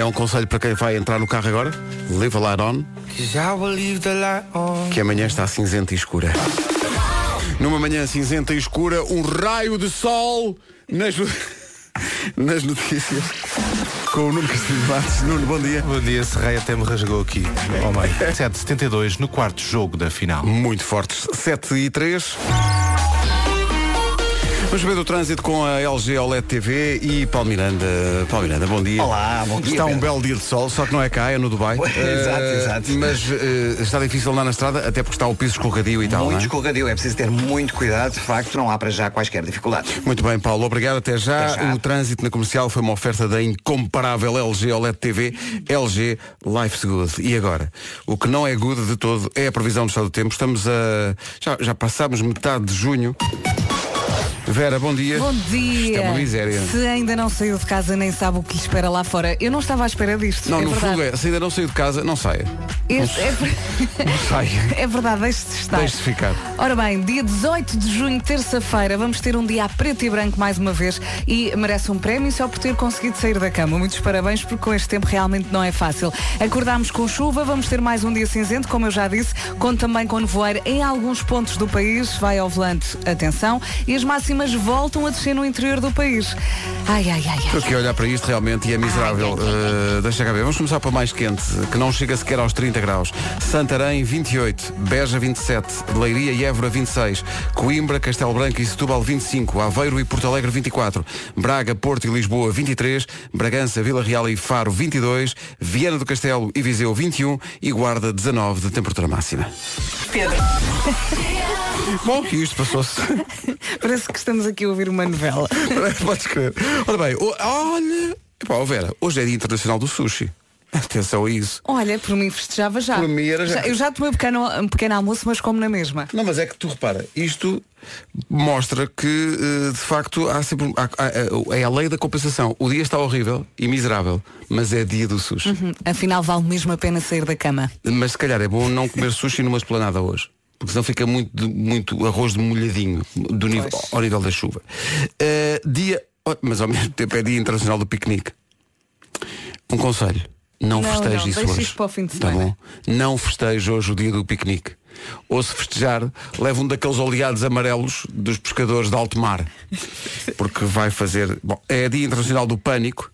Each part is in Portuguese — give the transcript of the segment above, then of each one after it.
É um conselho para quem vai entrar no carro agora. Live a light on. Que amanhã está cinzenta e escura. Numa manhã cinzenta e escura, um raio de sol nas, nas notícias. Com o Nuno Castilho Matos. Nuno, bom dia. Bom dia, Serrei até me rasgou aqui ao meio. 7,72 no quarto jogo da final. Muito fortes. 7 e 3. Vamos ver o trânsito com a LG OLED TV e Paulo Miranda. Paulo Miranda, bom dia. Olá, bom dia, Está um belo dia de sol, só que não é cá, é no Dubai. Pois, exato, Eh, exato. Mas eh, está difícil andar na estrada, até porque está o piso escorregadio e tal, Muito não é? escorregadio, é preciso ter muito cuidado, de facto não há para já quaisquer dificuldades. Muito bem, Paulo, obrigado. Até já. Até já. O trânsito na comercial foi uma oferta da incomparável LG OLED TV, LG Life's Good. E agora? O que não é good de todo é a previsão do estado do tempo. Estamos a. Já, já passámos metade de junho. Vera, bom dia. Bom dia. Isto é uma miséria. Se ainda não saiu de casa nem sabe o que lhe espera lá fora. Eu não estava à espera disto. Não, é no verdade. fundo é, se ainda não saiu de casa, não saia. Este é, Não saia. é verdade, deixe-se estar. Deixe-se ficar. Ora bem, dia 18 de junho, terça-feira, vamos ter um dia a preto e branco mais uma vez e merece um prémio só por ter conseguido sair da cama. Muitos parabéns porque com este tempo realmente não é fácil. Acordámos com chuva, vamos ter mais um dia cinzento, como eu já disse, conto também com nevoeiro em alguns pontos do país, vai ao volante, atenção, e as máximas voltam a descer no interior do país. Ai, ai, ai, Estou ai. aqui a olhar para isto realmente e é miserável. Uh, deixa cá ver. Vamos começar para mais quente, que não chega sequer aos 30 graus. Santarém, 28. Beja, 27. Leiria e Évora, 26. Coimbra, Castelo Branco e Setúbal, 25. Aveiro e Porto Alegre, 24. Braga, Porto e Lisboa, 23. Bragança, Vila Real e Faro, 22. Viana do Castelo e Viseu, 21. E Guarda, 19 de temperatura máxima. Pedro. Bom, e isto passou-se. Parece que estamos aqui a ouvir uma novela. Podes crer. Ora bem, olha. Epá, ó Vera, hoje é Dia Internacional do Sushi. Atenção a isso. Olha, por mim festejava já. Por mim era já. Eu já tomei um pequeno, um pequeno almoço, mas como na mesma. Não, mas é que tu repara, isto mostra que eh, de facto há sempre há- é a lei da compensação. O dia está horrível e miserável, mas é dia do sushi. Hum, Afinal, vale mesmo a pena sair da cama. Mas se calhar é bom não comer sushi numa esplanada hoje. Porque senão fica muito, muito arroz de molhadinho do nível, Pois. ao nível da chuva. Eh, dia, oh, mas ao mesmo tempo é dia internacional do piquenique. Um conselho. Não, Não, festeje não, isso hoje. isso para o fim de Tá semana. bom? Não festeje hoje o dia do piquenique. Ou se festejar, leva um daqueles oleados amarelos dos pescadores de alto mar. Porque vai fazer. Bom, é dia internacional do pânico.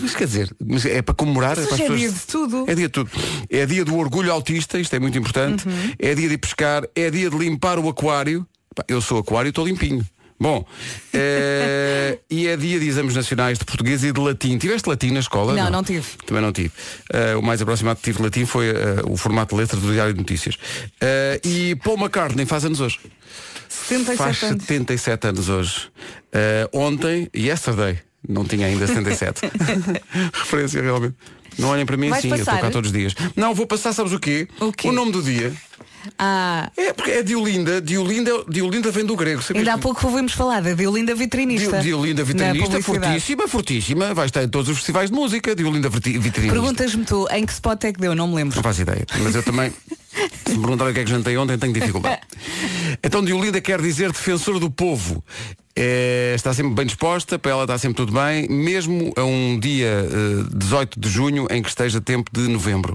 Mas quer dizer, mas é para comemorar. Mas para as hoje é pessoas- dia de tudo. É dia de tudo. É dia do orgulho autista, isto é muito importante. Uhum. É dia de pescar, é dia de limpar o aquário. Eu sou aquário e estou limpinho. Bom, eh, e é dia de exames nacionais de português e de latim. Tiveste latim na escola? Não, não tive. Também não tive. Eh, o mais aproximado que tive de latim foi eh, o formato de letra do Diário de Notícias. Eh, e Paul McCartney faz anos hoje. 77 faz anos. 77 anos hoje. Ontem, yesterday, não tinha ainda 77. Referência realmente. Não olhem para mim Vais assim, eu estou passar? cá todos os dias. Não, vou passar, sabes o quê? O quê? nome do dia. É porque é Diolinda. Diolinda, Diolinda vem do grego. ainda há pouco ouvimos falar da Diolinda Vitrinista. Dio- Diolinda vitrinista, fortíssima, fortíssima. Vai estar em todos os festivais de música. Diolinda vitrinista. Perguntas-me tu, em que spot é que deu? Não me lembro. Não faço ideia. Mas eu também, se me perguntarem o que é que jantei ontem, tenho dificuldade. Então Diolinda quer dizer defensor do povo. É, está sempre bem disposta, para ela está sempre tudo bem, mesmo a um dia eh, 18 de junho em que esteja tempo de novembro.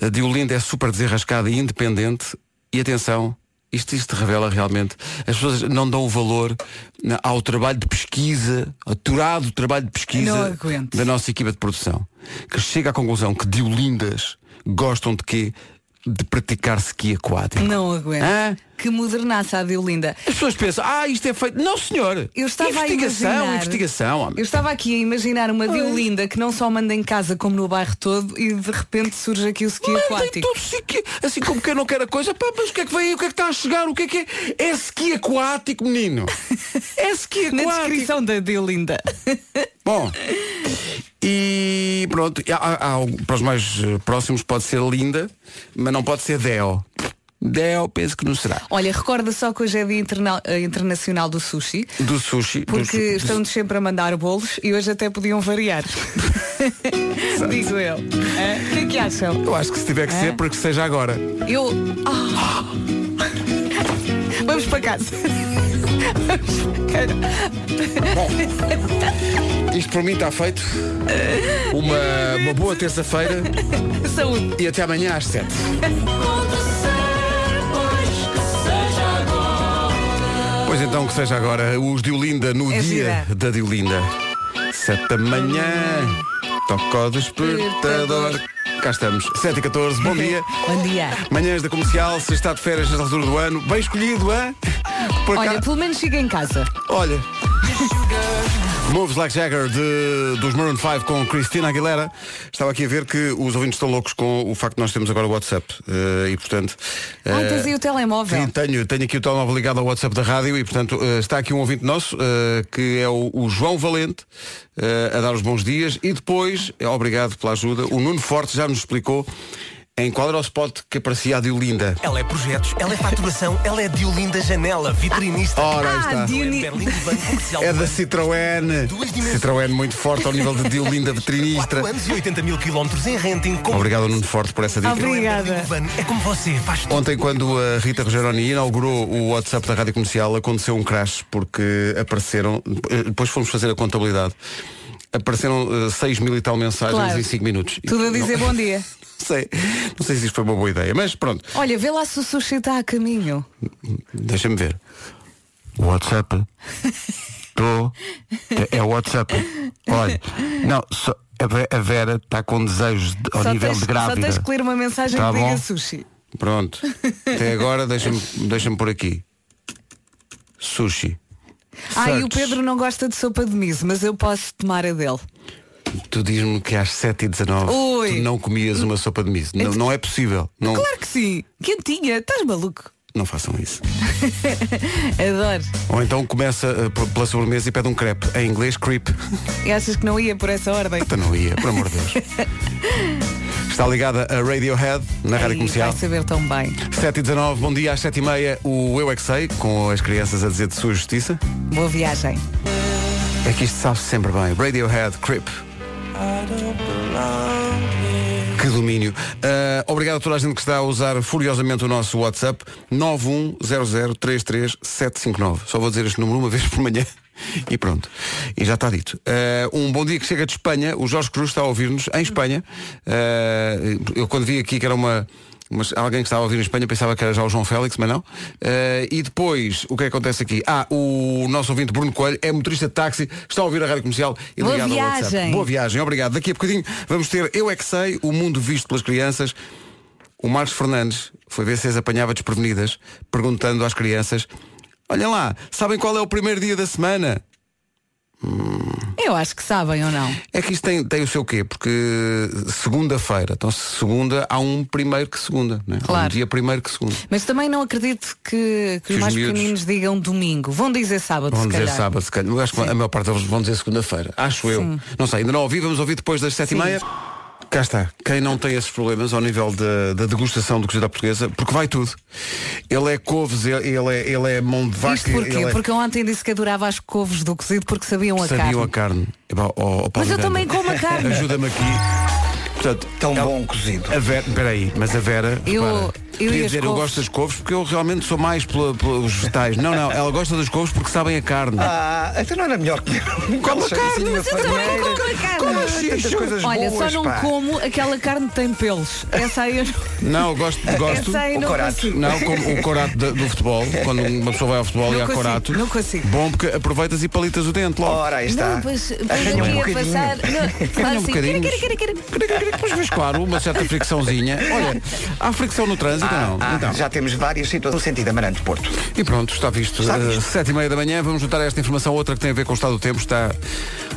A Diolinda é super desenrascada e independente. E atenção, isto, isto revela realmente. As pessoas não dão o valor ao trabalho de pesquisa, aturado trabalho de pesquisa da nossa equipa de produção, que chega à conclusão que Diolindas gostam de quê? De praticar ski aquático. Não aguento. Hã? Que modernaça a Diolinda. As pessoas pensam, ah, isto é feito. Não, senhor. Eu estava investigação, a imaginar, investigação. homem. Eu estava aqui a imaginar uma Diolinda que não só manda em casa como no bairro todo e de repente surge aqui o ski Mandem aquático. tudo ski, assim como quem não quer a coisa, pá, mas o que é que vem aí? O que é que está a chegar? O que é que é? É ski aquático, menino. É ski Na aquático. descrição da Diolinda. Bom, e pronto, há- há- para os mais eh, próximos pode ser linda, mas não pode ser Deo. Deo, penso que não será. Olha, recorda só que hoje é dia interna- eh, internacional do sushi, Do sushi. porque estão-nos sempre a mandar bolos e hoje até podiam variar. Digo eu. O que é que acham? Eu acho que se tiver que ser, para que seja agora. Eu. Ah. Vamos para casa. Vamos para casa. Isto para mim está feito. Uma uma boa terça-feira Saúde. e até amanhã às 7. Pois então que seja agora os Diolinda no É dia gira. da Diolinda. 7 da manhã, toca o despertador. Cá estamos, 7 e 14, bom dia. Bom dia. Manhãs da comercial, se está de férias nesta altura do ano, bem escolhido, hã? Por Olha, acaso- pelo menos chega em casa. Olha. Moves Like Jagger de, dos Maroon 5 com Cristina Aguilera. Estava aqui a ver que os ouvintes estão loucos com o facto de nós termos agora o WhatsApp. Eh, e portanto. Ah, eh, tens aí o telemóvel. Sim, tenho, tenho aqui o telemóvel ligado ao WhatsApp da rádio e, portanto, eh, está aqui um ouvinte nosso, eh, que é o, o João Valente, a dar os bons dias. E depois, obrigado pela ajuda, o Nuno Forte já nos explicou em qual era o spot que aparecia a Diolinda. Ela é projetos, ela é faturação, ela é Diolinda Janela, vitrinista. Ora, Ah, está. Comercial. É da Citroën. Duas dimensões. Citroën muito forte ao nível de Diolinda 4 veterinistra. anos e 80 mil quilómetros em renting. Com Obrigado, Nuno Forte, por essa dica. Obrigada. É como você, faz tudo. Ontem, quando a Rita Rogeroni inaugurou o WhatsApp da Rádio Comercial, aconteceu um crash porque apareceram, eh, depois fomos fazer a contabilidade, apareceram 6 mil e tal mensagens Claro. em 5 minutos. Tudo a dizer não, bom dia. sei, não sei se isto foi uma boa ideia, mas pronto, Olha, vê lá se o sushi está a caminho. deixa-me ver. WhatsApp. Estou. É o WhatsApp. Olha, não, só, a Ve- a Vera está com desejos de- ao só, nível tens, de só grávida. tens que ler uma mensagem Tá que diga sushi. Pronto. Até agora deixa-me deixa por aqui. Sushi. Ah, e o Search. Pedro não gosta de sopa de miso, mas eu posso tomar a dele. Tu diz-me que às 7h19 Ui. tu não comias uma sopa de miso. Não, não é possível. Não, Claro que sim. Quentinha, estás maluco? não façam isso. Adoro. Ou então começa eh, pela sobremesa e pede um crepe. Em inglês, creep. E achas que não ia por essa ordem? Até não ia, por amor de Deus. Está ligada a Radiohead na Rádio Comercial. Vai saber tão bem. 7 e 19 bom dia às 7 e meia o Eu é Que Sei, com as crianças a dizer de sua justiça. Boa viagem. É que isto sabe sempre bem. Radiohead, Creep. Que domínio. Ah, obrigado a toda a gente que está a usar furiosamente o nosso WhatsApp 910033759. Só vou dizer este número uma vez por manhã. E pronto. E já está dito. Ah, um bom dia que chega de Espanha. O Jorge Cruz está a ouvir-nos em Espanha. Ah, eu quando vi aqui que era uma. Mas alguém que estava a ouvir em Espanha pensava que era já o João Félix, mas não. Eh, e depois, o que é que acontece aqui? Ah, o nosso ouvinte Bruno Coelho é motorista de táxi, está a ouvir a rádio comercial e Boa ligado ao WhatsApp. viagem. Boa viagem, obrigado. Daqui a bocadinho vamos ter Eu é que sei, o mundo visto pelas crianças. O Marcos Fernandes foi ver se as apanhava desprevenidas, perguntando às crianças: Olhem lá, sabem qual é o primeiro dia da semana? Eu acho que sabem ou não. É que isto tem, tem o seu quê? Porque segunda-feira, então segunda há um primeiro que segunda, né? há um Claro. dia primeiro que segunda. Mas também não acredito que, que Que os mais miúdos- pequeninos digam domingo. Vão dizer sábado, Vão se dizer calhar. sábado, se calhar. Eu acho que a maior parte deles vão dizer segunda-feira. Acho eu. Não sei, ainda não ouvi, vamos ouvir depois das sete e Sim. meia. Cá está. Quem não tem esses problemas ao nível da, da degustação do cozido à portuguesa, porque vai tudo. Ele é couves, ele ele é, ele é mão de vaca, Isto porquê? ele é... Porque eu ontem disse que adorava as couves do cozido porque sabiam a sabiam carne. a carne. Epá, ó, ó, Paulo Mas eu Miranda, também como a carne. Ajuda-me aqui. Portanto, Tão ela- bom cozido. A Vera, peraí, mas a Vera. Eu- repara, eu as dizer, eu gosto das couves porque eu realmente sou mais pelos vegetais. Não, não, ela gosta das couves porque sabem a carne. Ah, então não era melhor que Como a carne, mas eu também como a carne. Como assim? tantas coisas Olha, boas, só não pá. como aquela carne que tem pelos. Essa aí eu não, Não, eu gosto, gosto. essa aí O não corato. consigo. Não, como o corato do futebol, quando uma pessoa vai ao futebol Não e há consigo, corato. não consigo. Bom porque aproveitas e palitas o dente logo. Ora, aí está. Não, pois, pois um ia passar. Não, um sim. bocadinho. Quero, quero, quero, quero. Pois, mas claro, uma certa fricçãozinha. Olha, há fricção no trânsito, Ah, não? ah, Então. Já temos várias situações no sentido Amarante-Porto. E pronto, está visto. Está Uh, visto. Sete e meia da manhã, vamos juntar a esta informação, outra que tem a ver com o estado do tempo. Está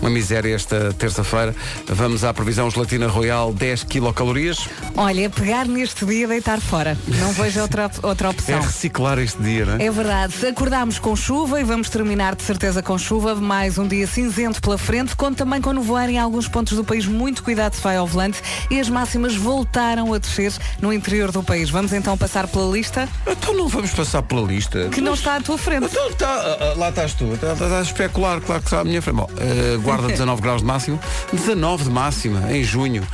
uma miséria esta terça-feira. Vamos à previsão gelatina royal 10 quilocalorias. Olha, pegar neste dia e deitar fora. Não vejo outra, outra É opção. reciclar este dia, não é? É verdade. Acordámos com chuva e vamos terminar de certeza com chuva. Mais um dia cinzento pela frente. Conto também com nevoeiro em alguns pontos do país. Muito cuidado se vai ao volante. E as máximas voltaram a descer no interior do país. Vamos então passar pela lista Então não vamos passar pela lista. que não está à tua frente. Então está, ah, ah, lá estás tu, está, está a especular, claro que está à minha frente. Bom, uh, Guarda Guarda 19 graus de máximo, 19 de máxima em junho.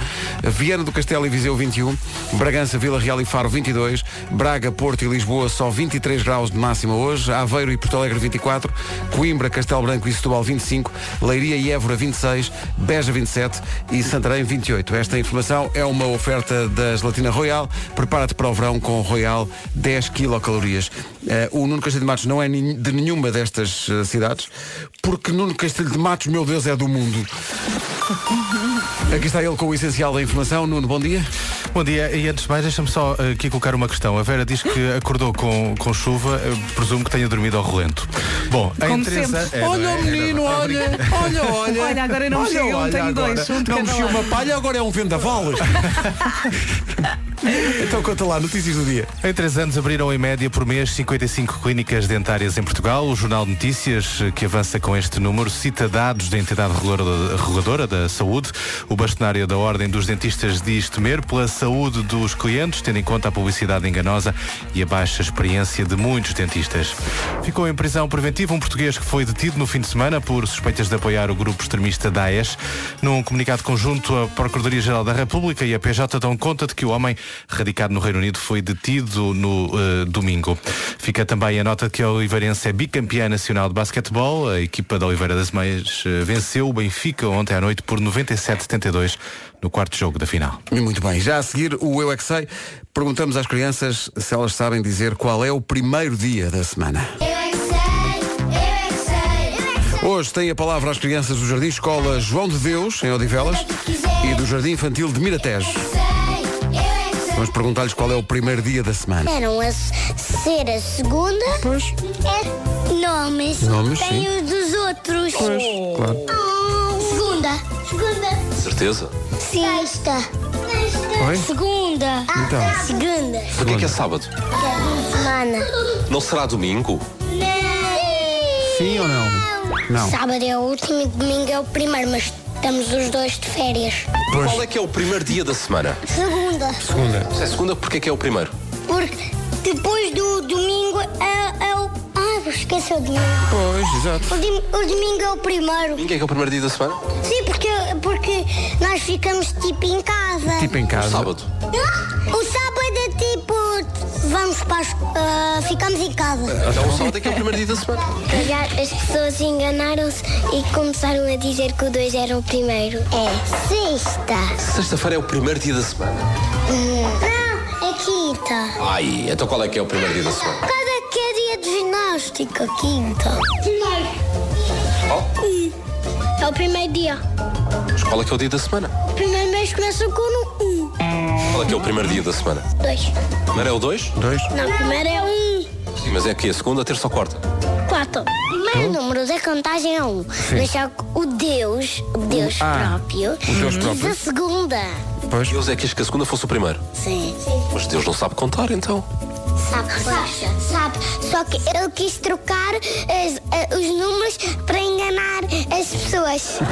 Viana do Castelo e Viseu 21, Bragança, Vila Real e Faro 22, Braga, Porto e Lisboa só 23 graus de máxima hoje, Aveiro e Porto Alegre 24, Coimbra, Castelo Branco e Setúbal 25, Leiria e Évora 26, Beja 27 e Santarém 28. Esta informação é uma oferta da Gelatina Royal. Prepara-te para o verão com Royal 10 quilocalorias. Eh, o Nuno Castilho de Matos não é de nenhuma destas eh, cidades, porque Nuno Castilho de Matos, meu Deus, é do mundo. Aqui está ele com o essencial da informação. Nuno, bom dia. Bom dia, e antes de mais, deixa-me só eh, aqui colocar uma questão. A Vera diz que acordou com, com chuva, eu presumo que tenha dormido ao relento. Bom, em Como três sempre. anos- é, olha é? o É, menino, é? olha, olha, olha. Olha, agora não Olha, chega, um, tenho agora. dois, um Não uma palha, agora é um vendaval. então conta lá, notícias do dia. Em três anos abriram em média por mês 55 clínicas dentárias em Portugal. O Jornal de Notícias, eh, que avança com este número, cita dados da entidade reguladora, reguladora da saúde. O bastonário da Ordem dos Dentistas diz temer pela saúde dos clientes, tendo em conta a publicidade enganosa e a baixa experiência de muitos dentistas. Ficou em prisão preventiva um português que foi detido no fim de semana por suspeitas de apoiar o grupo extremista Daesh. Num comunicado conjunto, a Procuradoria-Geral da República e a PJ dão conta de que o homem, radicado no Reino Unido, foi detido no eh, domingo. Fica também a nota de que a Oliveirense é bicampeã nacional de basquetebol. A equipa da Oliveira das Meias eh, venceu o Benfica ontem à noite por 97-72 no quarto jogo da final. Muito bem, já a seguir o Eu é que Sei, perguntamos às crianças se elas sabem dizer qual é o primeiro dia da semana. Eu é que sei, eu é que sei, eu é que sei. Hoje tem a palavra às crianças do Jardim Escola João de Deus, em Odivelas, e do Jardim Infantil de Miratejo. Vamos perguntar-lhes qual é o primeiro dia da semana. Eram a ser a segunda. Pois. É nomes. Nomes, Tem sim. os dos outros. Pois, claro. Oh. Segunda. Certeza? Sexta. Sexta. Oi? Segunda. Então. Segunda. Porquê que é sábado? Semana. Não será domingo? Não. Sim ou não? Não. Sábado é o último e domingo é o primeiro, mas estamos os dois de férias. Qual é que é o primeiro dia da semana? Segunda. Segunda. Se é segunda, porquê que é o primeiro? Porque depois do domingo é, é o. Ah, vou esquecer o domingo. Pois, exato. O, dim- o domingo é o primeiro. Domingo é que é o primeiro dia da semana? Sim, porque, porque nós ficamos tipo em casa. Tipo em casa. Sábado. Ah, O sábado é tipo. Vamos para as, ah, ficamos em casa. Então o sábado é que é o primeiro dia da semana. As pessoas enganaram-se e começaram a dizer que o 2 era o primeiro. É sexta. Sexta-feira é o primeiro dia da semana. Não, é quinta. Ai, então qual é que é o primeiro dia da semana? Cada que é dia de ginástica, quinta. É o primeiro dia. Mas qual é que é o dia da semana? O primeiro mês começa com um. Qual é que é o primeiro dia da semana? Dois. Primeiro é o dois? Dois. Não, o primeiro é um. Sim, mas é aqui a segunda, a terça ou quarta? Quatro. Primeiro número da contagem é um. Mas só que o Deus, o Deus Ah, próprio, o Deus diz próprio. a segunda. Pois. Deus é que quis que a segunda fosse o primeiro. Sim. Mas Deus não sabe contar, então. Sabe, sabe, sabe. Só que ele quis trocar as- a- os números para enganar as pessoas. eu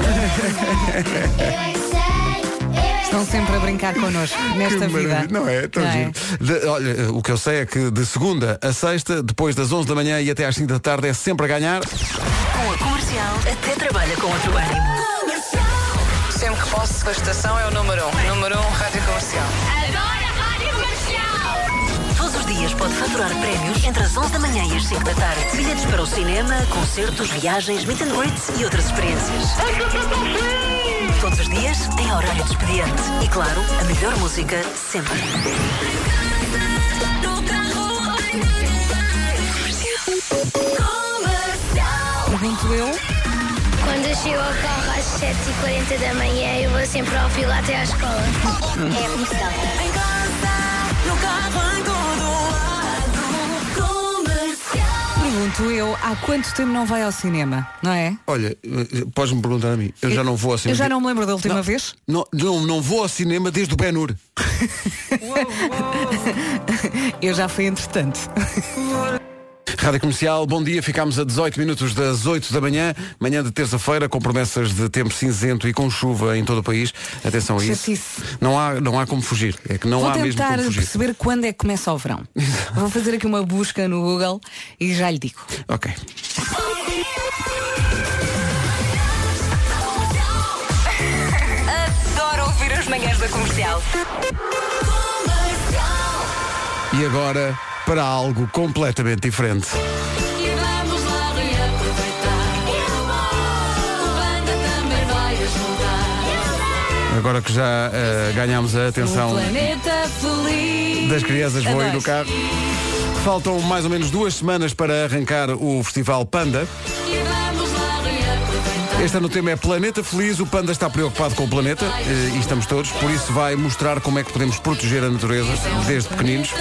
é que sei, eu é que Estão sempre a brincar connosco nesta Que vida. Não é? Tão Não é? giro. De- olha, o que eu sei é que de segunda a sexta, depois das 11 da manhã e até às 5 da tarde, é sempre a ganhar. Com a comercial, até trabalha com outro ânimo. Sempre que posso, a estação é o número 1. Um. Número 1, um, Rádio Comercial. Pode faturar prémios entre as 11 da manhã e as 5 da tarde. Bilhetes para o cinema, concertos, viagens, meet and greets e outras experiências. Todos os dias em horário de expediente. E claro, a melhor música sempre. Pergunto eu. Quando eu chego ao carro às 7h40 da manhã, eu vou sempre ao filo até à escola. É a comercial. Em casa, no carro, em Pergunto eu, há quanto tempo não vai ao cinema, não é? Olha, eh, podes-me perguntar a mim. Eu já não vou ao Eu cinema. já não me lembro da última Não. vez. Não, não, não vou ao cinema desde o Ben-Hur. Eu já fui entretanto. Rádio Comercial, bom dia. Ficámos a 18 minutos das 8 da manhã, manhã de terça-feira, com promessas de tempo cinzento e com chuva em todo o país. Atenção a isso. Não há, não há como fugir. É que não Vou há mesmo tentar como fugir. perceber quando é que começa o verão. Vou fazer aqui uma busca no Google e já lhe digo. Ok. Manhãs da Comercial. E agora para algo completamente diferente. E vamos lá reaproveitar. O banda também vai ajudar. Agora que já eh, ganhámos a atenção das crianças, vou Adoro. no carro. Faltam mais ou menos duas semanas para arrancar o Festival Panda. Este ano o tema é Planeta Feliz. O Panda está preocupado com o planeta eh, e estamos todos. Por isso vai mostrar como é que podemos proteger a natureza desde pequeninos.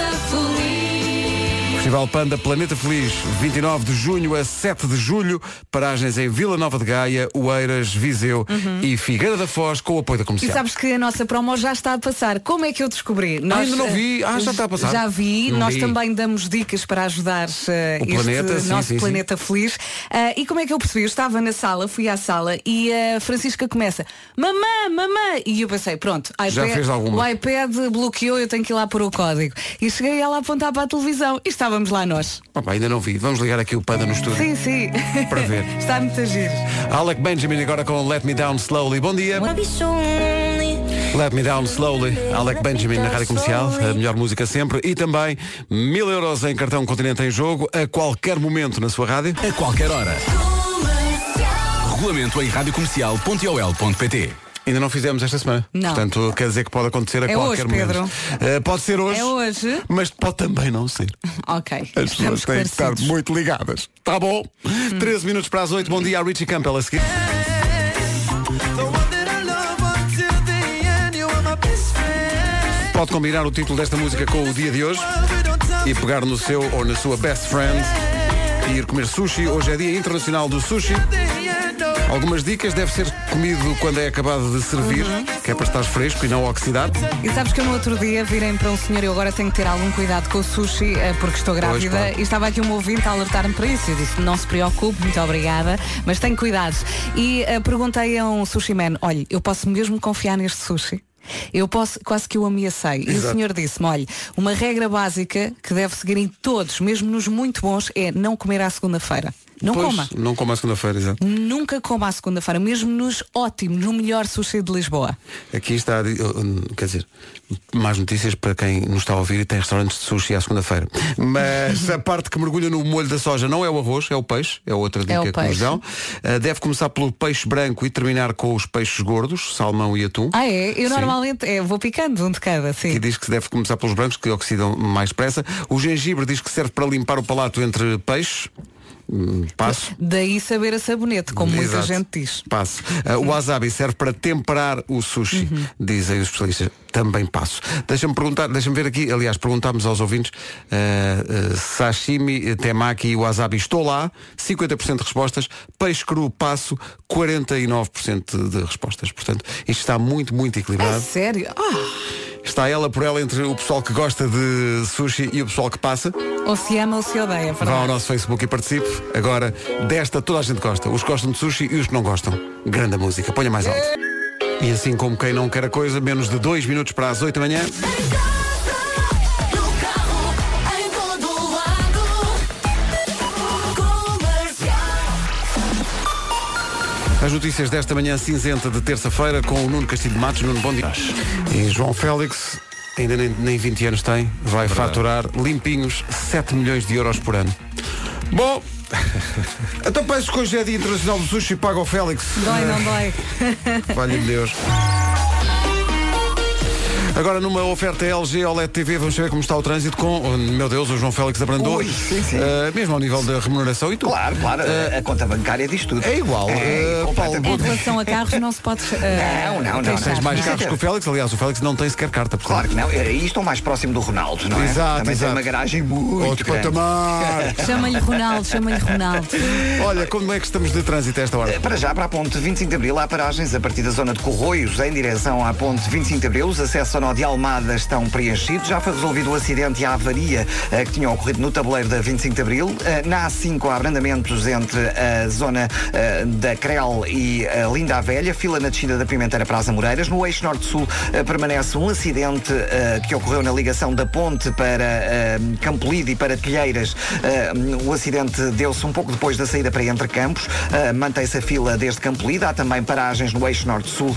Festival Panda Planeta Feliz, 29 de junho a 7 de julho. Paragens em Vila Nova de Gaia, Oeiras, Viseu e Figueira da Foz com o apoio da E comercial. sabes que a nossa promo já está a passar. Como é que eu descobri? ainda não eh, vi. Ah, já está a passar. Já vi. Não Nós vi. também damos dicas para ajudar eh, O este planeta, sim, nosso sim, sim. planeta feliz. Ah, e como é que eu percebi? Eu estava na sala, fui à sala e a Francisca começa Mamã, mamã! E eu pensei, pronto, Já iPad, o iPad bloqueou, eu tenho que ir lá pôr o código. E cheguei ela a apontar para a televisão e estávamos lá nós. Opa, ainda não vi. Vamos ligar aqui o Panda no estúdio. Sim, sim. Para ver. Está muito a giro. Alec Benjamin agora com Let Me Down Slowly. Bom dia. Let Me Down Slowly. Alec Benjamin na Rádio Comercial. A melhor música sempre. E também mil euros em cartão Continente em jogo a qualquer momento na sua rádio. A qualquer hora. Regulamento em radiocomercial.ol.pt Ainda não fizemos esta semana. Não. Portanto, quer dizer que pode acontecer a É qualquer hoje, momento. Eh, pode ser hoje. É hoje? Mas pode também não ser. Ok. As pessoas têm que estar muito ligadas. Tá bom? 13 minutos para as 8. Bom dia a Richie Campbell a seguir. Pode combinar o título desta música com o dia de hoje e pegar no seu ou na sua best friend e ir comer sushi. Hoje é Dia Internacional do Sushi. Algumas dicas, deve ser comido quando é acabado de servir, que é para estar fresco e não oxidado. E sabes que eu no outro dia virem para um senhor e eu agora tenho que ter algum cuidado com o sushi eh, porque estou grávida claro. e estava aqui um ouvinte a alertar-me para isso. Eu disse, não se preocupe, muito obrigada, mas tenho cuidado. E eh, perguntei a um sushi man, olha, eu posso mesmo confiar neste sushi? Eu posso, quase que o ameacei. E o Exato. senhor disse-me, olha, uma regra básica que deve seguir em todos, mesmo nos muito bons, é não comer à segunda-feira. Não Pois, coma. Não coma à segunda-feira, exato. Nunca coma à segunda-feira, mesmo nos ótimos, no melhor sushi de Lisboa. Aqui está, di- uh, quer dizer, mais notícias para quem nos está a ouvir e tem restaurantes de sushi à segunda-feira. Mas a parte que mergulha no molho da soja não é o arroz, é o peixe, é outra dica É que nos dão. Uh, deve começar pelo peixe branco e terminar com os peixes gordos, salmão e atum. Ah, é? Eu Sim. normalmente é, vou picando um de cada, sim. Que diz que se deve começar pelos brancos, que oxidam mais depressa. O gengibre diz que serve para limpar o palato entre peixes. Hum, Passo. Daí saber a sabonete, como muita Exato. gente diz. Passo. Uh, o wasabi serve para temperar o sushi, Uhum. dizem os especialistas. Também passo. Deixa-me perguntar, deixa-me ver aqui, aliás, perguntámos aos ouvintes uh, uh, sashimi, temaki e wasabi. Estou lá, 50% de respostas. Peixe cru, passo, 49% de respostas. Portanto, isto está muito, muito É equilibrado. sério? Ah, Está ela por ela entre o pessoal que gosta de sushi e o pessoal que passa. ou se ama ou se odeia. Vá ao nosso Facebook e participe. Agora, desta toda a gente gosta. Os que gostam de sushi e os que não gostam. Grande música. Ponha mais alto. E assim como quem não quer a coisa, menos de dois minutos para as 8 da manhã. As notícias desta manhã cinzenta de terça-feira com o Nuno Castilho de Matos. Nuno, bom dia. E João Félix, ainda nem, nem 20 anos tem, vai faturar limpinhos 7 milhões de euros por ano. Bom, então penso que hoje é dia internacional do sushi e paga o Félix. Dói, não dói. Valha-me Deus. Agora numa oferta LG OLED TV vamos saber como está o trânsito com, oh, meu Deus, o João Félix abrandou. Ui, sim, sim. Eh, mesmo ao nível da remuneração e tudo. Claro, claro, a- a conta bancária diz tudo. É igual. É, completamente. Paulo, Em relação a carros não se pode. Não, não, não, Tens mais Não. carros que o Félix, aliás, o Félix não tem sequer carta. portanto. Claro que não. E estou mais próximo do Ronaldo, não é? Exato, Também exato. tem uma garagem muito Outro grande. patamar. Chama-lhe Ronaldo, chama-lhe Ronaldo. Olha, como é que estamos de trânsito a esta hora? Para já, para a ponte 25 de Abril, há paragens a partir da zona de Corroios, em direção à ponte 25 de Abril, os acessos ao nó de Almada estão preenchidos. Já foi resolvido o acidente e a avaria eh, que tinha ocorrido no tabuleiro da 25 de Abril. Eh, na A5 há abrandamentos entre a zona eh, da Crel e a Linda a Velha, fila na descida da Pimenteira para as Amoreiras. No eixo norte-sul permanece um acidente que ocorreu na ligação da ponte para Campolide e para Telheiras. O acidente deu-se um pouco depois da saída para Entre Campos. Mantém-se a fila desde Campolide. Há também paragens no eixo norte-sul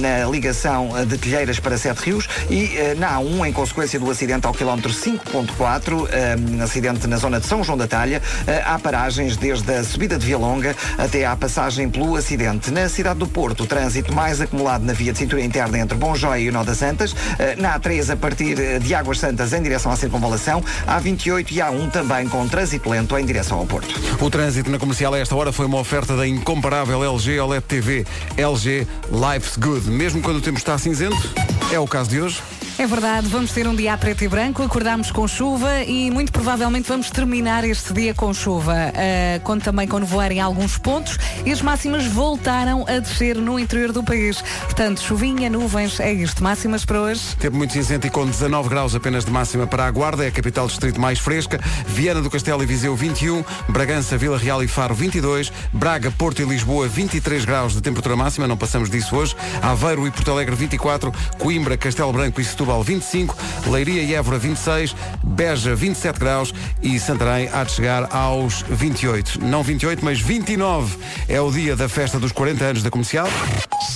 na ligação de Telheiras para Sete Rios e eh, na A1, em consequência do acidente ao quilómetro 5.4, eh, acidente na zona de São João da Talha, eh, há paragens desde a subida de Via Longa até à passagem pelo acidente. Na cidade do Porto, o trânsito mais acumulado na via de cintura interna entre Bom Joia e o Nó das Santas, na A3 a partir de Águas Santas em direção à circunvalação, A28 e A1 também com trânsito lento em direção ao Porto. O trânsito na comercial a esta hora foi uma oferta da incomparável LG OLED TV. LG Life's Good. Mesmo quando o tempo está cinzento, é o caso de hoje. É verdade, vamos ter um dia a preto e branco, acordamos com chuva e muito provavelmente vamos terminar este dia com chuva. Uh, conto também com nevoeiro em alguns pontos e as máximas voltaram a descer no interior do país. Portanto, chuvinha, nuvens, é isto. Máximas para hoje. Tempo muito cinzento e com 19 graus apenas de máxima para a Guarda, é a capital distrito mais fresca. Viana do Castelo e Viseu 21, Bragança, Vila Real e Faro 22, Braga, Porto e Lisboa 23 graus de temperatura máxima, não passamos disso hoje. Aveiro e Porto Alegre 24, Coimbra, Castelo Branco e Setúbal 25, Leiria e Évora 26, Beja 27 graus e Santarém há de chegar aos 28. Não 28, mas 29. É o dia da festa dos 40 anos da comercial.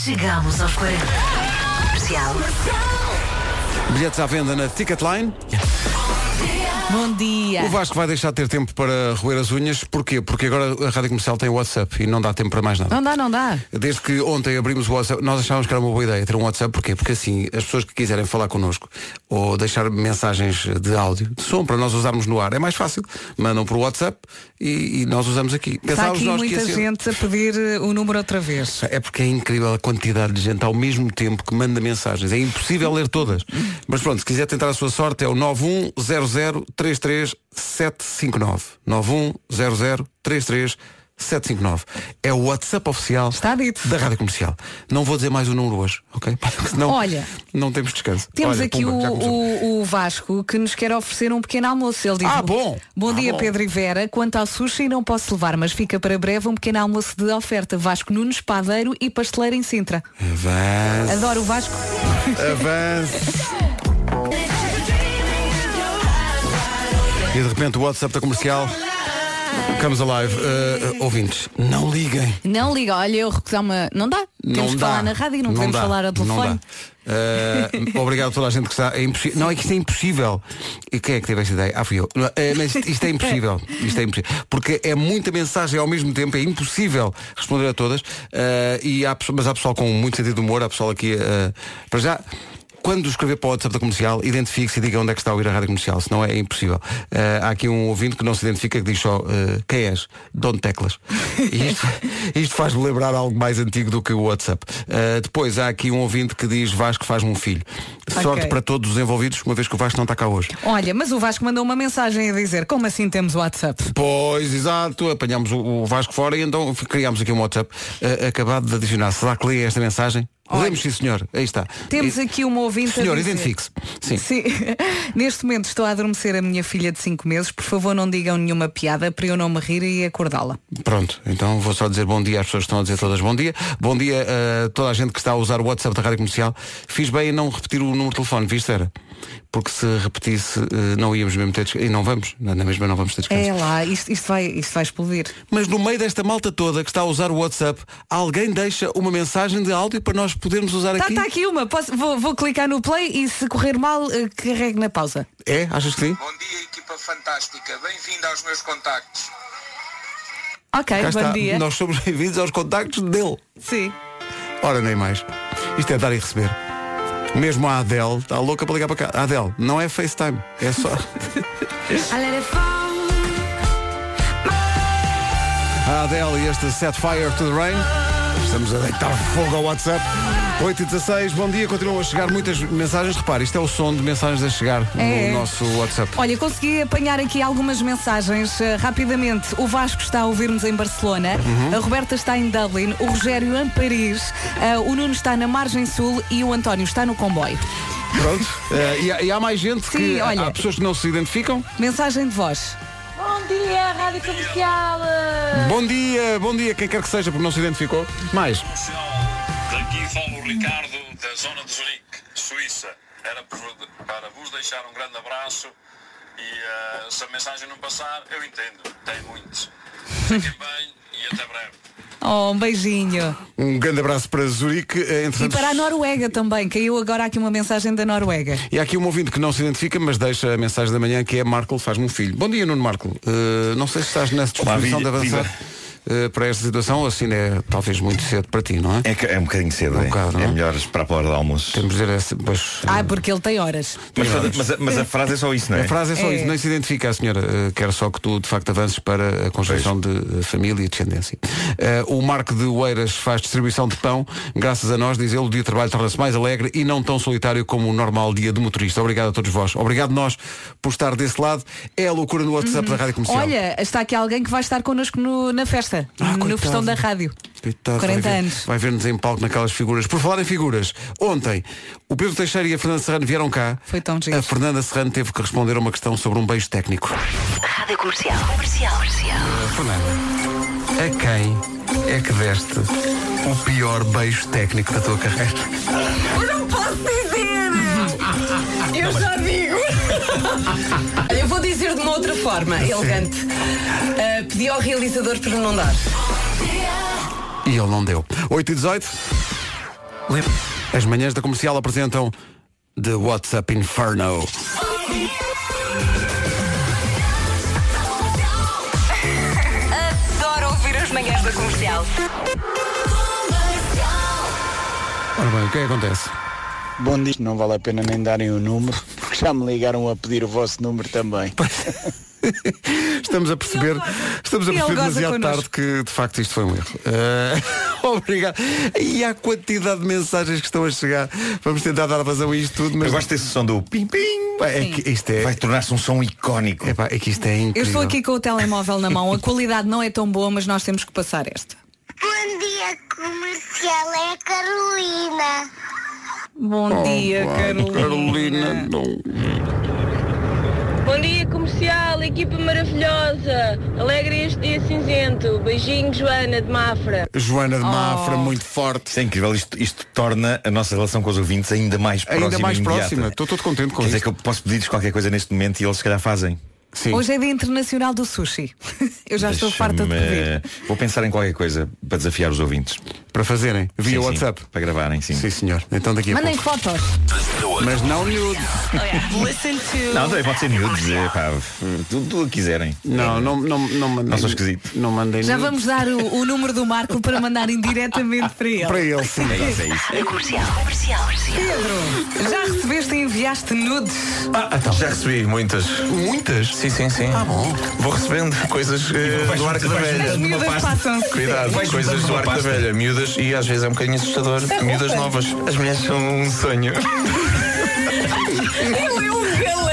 Chegamos aos 40. Comercial. Bilhetes à venda na Ticketline. Bom dia. O Vasco vai deixar de ter tempo para roer as unhas. Porquê? Porque agora a Rádio Comercial tem WhatsApp e não dá tempo para mais nada. Não dá, não dá. Desde que ontem abrimos o WhatsApp, nós achávamos que era uma boa ideia ter um WhatsApp. Porquê? Porque assim, as pessoas que quiserem falar connosco ou deixar mensagens de áudio, de som, para nós usarmos no ar, é mais fácil. Mandam por WhatsApp e, e nós usamos aqui. Está aqui muita ser- gente a pedir eh, o número outra vez. É porque é incrível a quantidade de gente ao mesmo tempo que manda mensagens. É impossível ler todas. Mas pronto, se quiser tentar a sua sorte é o 910033759. 910033759. É o WhatsApp oficial da Rádio Comercial. Não vou dizer mais o número hoje, ok? Senão Olha, não temos descanso. Temos Olha, aqui pumba, o, o- o Vasco que nos quer oferecer um pequeno almoço. Ele diz Ah, bom. Bom Ah, dia, bom. Pedro e Vera. Quanto ao sushi, não posso levar, mas fica para breve um pequeno almoço de oferta. Vasco Nunes, padeiro e pasteleiro em Sintra. Avance. Adoro o Vasco. Avance. E de repente o WhatsApp da comercial. Comes alive. Uh, ouvintes, não liguem. Não liga, olha, eu recusar uma. Não dá. Temos não que dá. falar na rádio e não, podemos dá. falar ao telefone. Não. Uh, obrigado a toda a gente que está. É impossível. Não, é que isto é impossível. E quem é que teve esta ideia? Ah, fui eu. Não, mas isto é impossível. Isto é impossível. Porque é muita mensagem ao mesmo tempo, é impossível responder a todas. Uh, e há, mas há pessoal com muito sentido de humor, há pessoal aqui. para já. Quando escrever para o WhatsApp da comercial, identifique-se e diga onde é que está a ouvir a rádio comercial, senão é impossível. Uh, há aqui um ouvinte que não se identifica que diz só uh, quem és? Dono Teclas. E isto, isto faz-me lembrar algo mais antigo do que o WhatsApp. Uh, depois há aqui um ouvinte que diz Vasco faz-me um filho. Sorte Ok. para todos os envolvidos, uma vez que o Vasco não está cá hoje. Olha, mas o Vasco mandou uma mensagem a dizer como assim temos WhatsApp? Pois, exato, apanhámos o, o Vasco fora e então criámos aqui um WhatsApp acabado de adicionar. Será que lê esta mensagem? Lemos, sim senhor, aí está. Temos aqui uma ouvinte Senhor, identifique-se. Sim. Sim. Neste momento estou a adormecer a minha filha de 5 meses. Por favor, não digam nenhuma piada para eu não me rir e acordá-la. Pronto, então vou só dizer bom dia às pessoas que estão a dizer todas bom dia. Bom dia a toda a gente que está a usar o WhatsApp da Rádio Comercial. Fiz bem em não repetir o número de telefone, viste era? Porque se repetisse eh, não íamos mesmo ter descanso. E não vamos, na na mesma não vamos ter descanso. É lá, isto, isto vai, isto vai explodir. Mas no meio desta malta toda que está a usar o WhatsApp, alguém deixa uma mensagem de áudio para nós podermos usar Está aqui? tá aqui uma, Posso- vou, vou clicar no play e se correr mal, eh, carregue na pausa. É? Achas que sim? Bom dia, equipa fantástica. Bem-vindo aos meus contactos. Ok, Cá bom está. dia. Nós somos bem-vindos aos contactos dele. Sim. Ora, nem mais. Isto é dar e receber. Mesmo a Adele está louca para ligar para cá. A Adele, não é FaceTime, é só. A Adele e este Set Fire to the Rain. Estamos a deitar fogo ao WhatsApp. 8 e 16, bom dia. Continuam a chegar muitas mensagens. Repare, isto é o som de mensagens a chegar É. no nosso WhatsApp. Olha, consegui apanhar aqui algumas mensagens eh, rapidamente. O Vasco está a ouvir-nos em Barcelona, Uhum. a Roberta está em Dublin, o Rogério em Paris, eh, o Nuno está na Margem Sul e o António está no comboio. Pronto. Eh, e, há, e há mais gente Sim, que. olha. Há pessoas que não se identificam. Mensagem de voz. Bom dia, Rádio Comercial. Bom dia, bom dia, quem quer que seja, porque não se identificou. Mais. Daqui fala o Ricardo, da zona de Zurique, Suíça. Era para vos deixar um grande abraço e eh, se a mensagem não passar, eu entendo, tem muitos. Fiquem bem e até breve. Oh, um beijinho. Um grande abraço para Zurique. Eh, E entretanto, para a Noruega também. Caiu agora aqui uma mensagem da Noruega. E há aqui um ouvinte que não se identifica, mas deixa a mensagem da manhã que é Marco, faz-me um filho. Bom dia, Nuno Marco. Uh, não sei se estás nessa Olá, disposição de viva. Uh, para esta situação, ou assim é talvez muito cedo para ti, não é? É, é um bocadinho cedo, Um é, bocado, não é é? melhor esperar pela hora do almoço. Temos de dizer essa, pois, Ah, porque ele tem horas. Mas, mas a- mas a frase é só isso, não é? A frase é só É. isso, nem se identifica a senhora. Uh, quer só que tu de facto avances para a construção de uh, família e descendência. Uh, o Marco de Oeiras faz distribuição de pão. Graças a nós, diz ele, o dia de trabalho torna-se mais alegre e não tão solitário como o normal dia de motorista. Obrigado a todos vós. Obrigado nós por estar desse lado. É a loucura no WhatsApp da Rádio Comercial. Olha, está aqui alguém que vai estar connosco no- na festa. Ah, no coitado. festão da rádio. Coitado, 40 vai ver- anos. Vai ver-nos em palco naquelas figuras. Por falar em figuras, ontem o Pedro Teixeira e a Fernanda Serrano vieram cá. Foi tão A Fernanda Serrano teve que responder a uma questão sobre um beijo técnico. Rádio Comercial. Comercial. Comercial. Fernanda, a quem é que deste o pior beijo técnico da tua carreira? Eu não posso dizer! Eu já digo! Eu vou dizer de uma outra forma, elegante. Ah, pedi ao realizador para não dar. E ele não deu. 8 e 18. As manhãs da comercial apresentam The WhatsApp Inferno. Adoro ouvir as manhãs da comercial. Ora bem, o que é que acontece? Bom dia, não vale a pena nem darem o número, porque já me ligaram a pedir o vosso número também. Estamos a perceber, estamos a perceber demasiado connosco. tarde que de facto isto foi um erro. Eh, obrigado. E há quantidade de mensagens que estão a chegar. Vamos tentar dar vazão a isto tudo, mas. Eu gosto desse som do pim pim. É que isto é... Vai tornar-se um som icónico. É, que isto é incrível. Eu estou aqui com o telemóvel na mão. A qualidade não é tão boa, mas nós temos que passar esta. Bom dia, comercial. É a Carolina. Bom dia, Oh, Carolina. Carolina, não. Bom dia, comercial, equipa maravilhosa. Alegre este dia cinzento. Beijinho, Joana de Mafra. Joana de Oh. Mafra, muito forte. Isso é incrível, isto, isto torna a nossa relação com os ouvintes ainda mais próxima. Ainda mais próxima. Estou todo contente com Quer dizer isso. que eu posso pedir-lhes qualquer coisa neste momento e eles se calhar fazem. Sim. Hoje é dia internacional do sushi. Eu já estou farta de pedir. Vou pensar em qualquer coisa para desafiar os ouvintes. Para fazerem, via Sim, sim, WhatsApp. para gravarem, sim. Sim, senhor. Então daqui a Mandem pouco. fotos. Mas não nude. Listen to. Não, também pode ser nudes, é, pá, tudo, o que quiserem. Não, não, não, não mandem. Não sou esquisito. Não mandem Já vamos dar o, o número do Marco para mandarem diretamente para ele. Para ele, sim. É isso, é isso. Comercial. Comercial. Comercial. Pedro, já recebeste e enviaste nudes? Já recebi muitas. Muitas? Sim, sim, sim. Ah, bom. Vou recebendo coisas eh, do arco da velha. As miúdas. Cuidado, Vais coisas do arco da velha. Miúdas e às vezes é um bocadinho assustador. Miúdas novas. As mulheres são um sonho. Ele é um galã!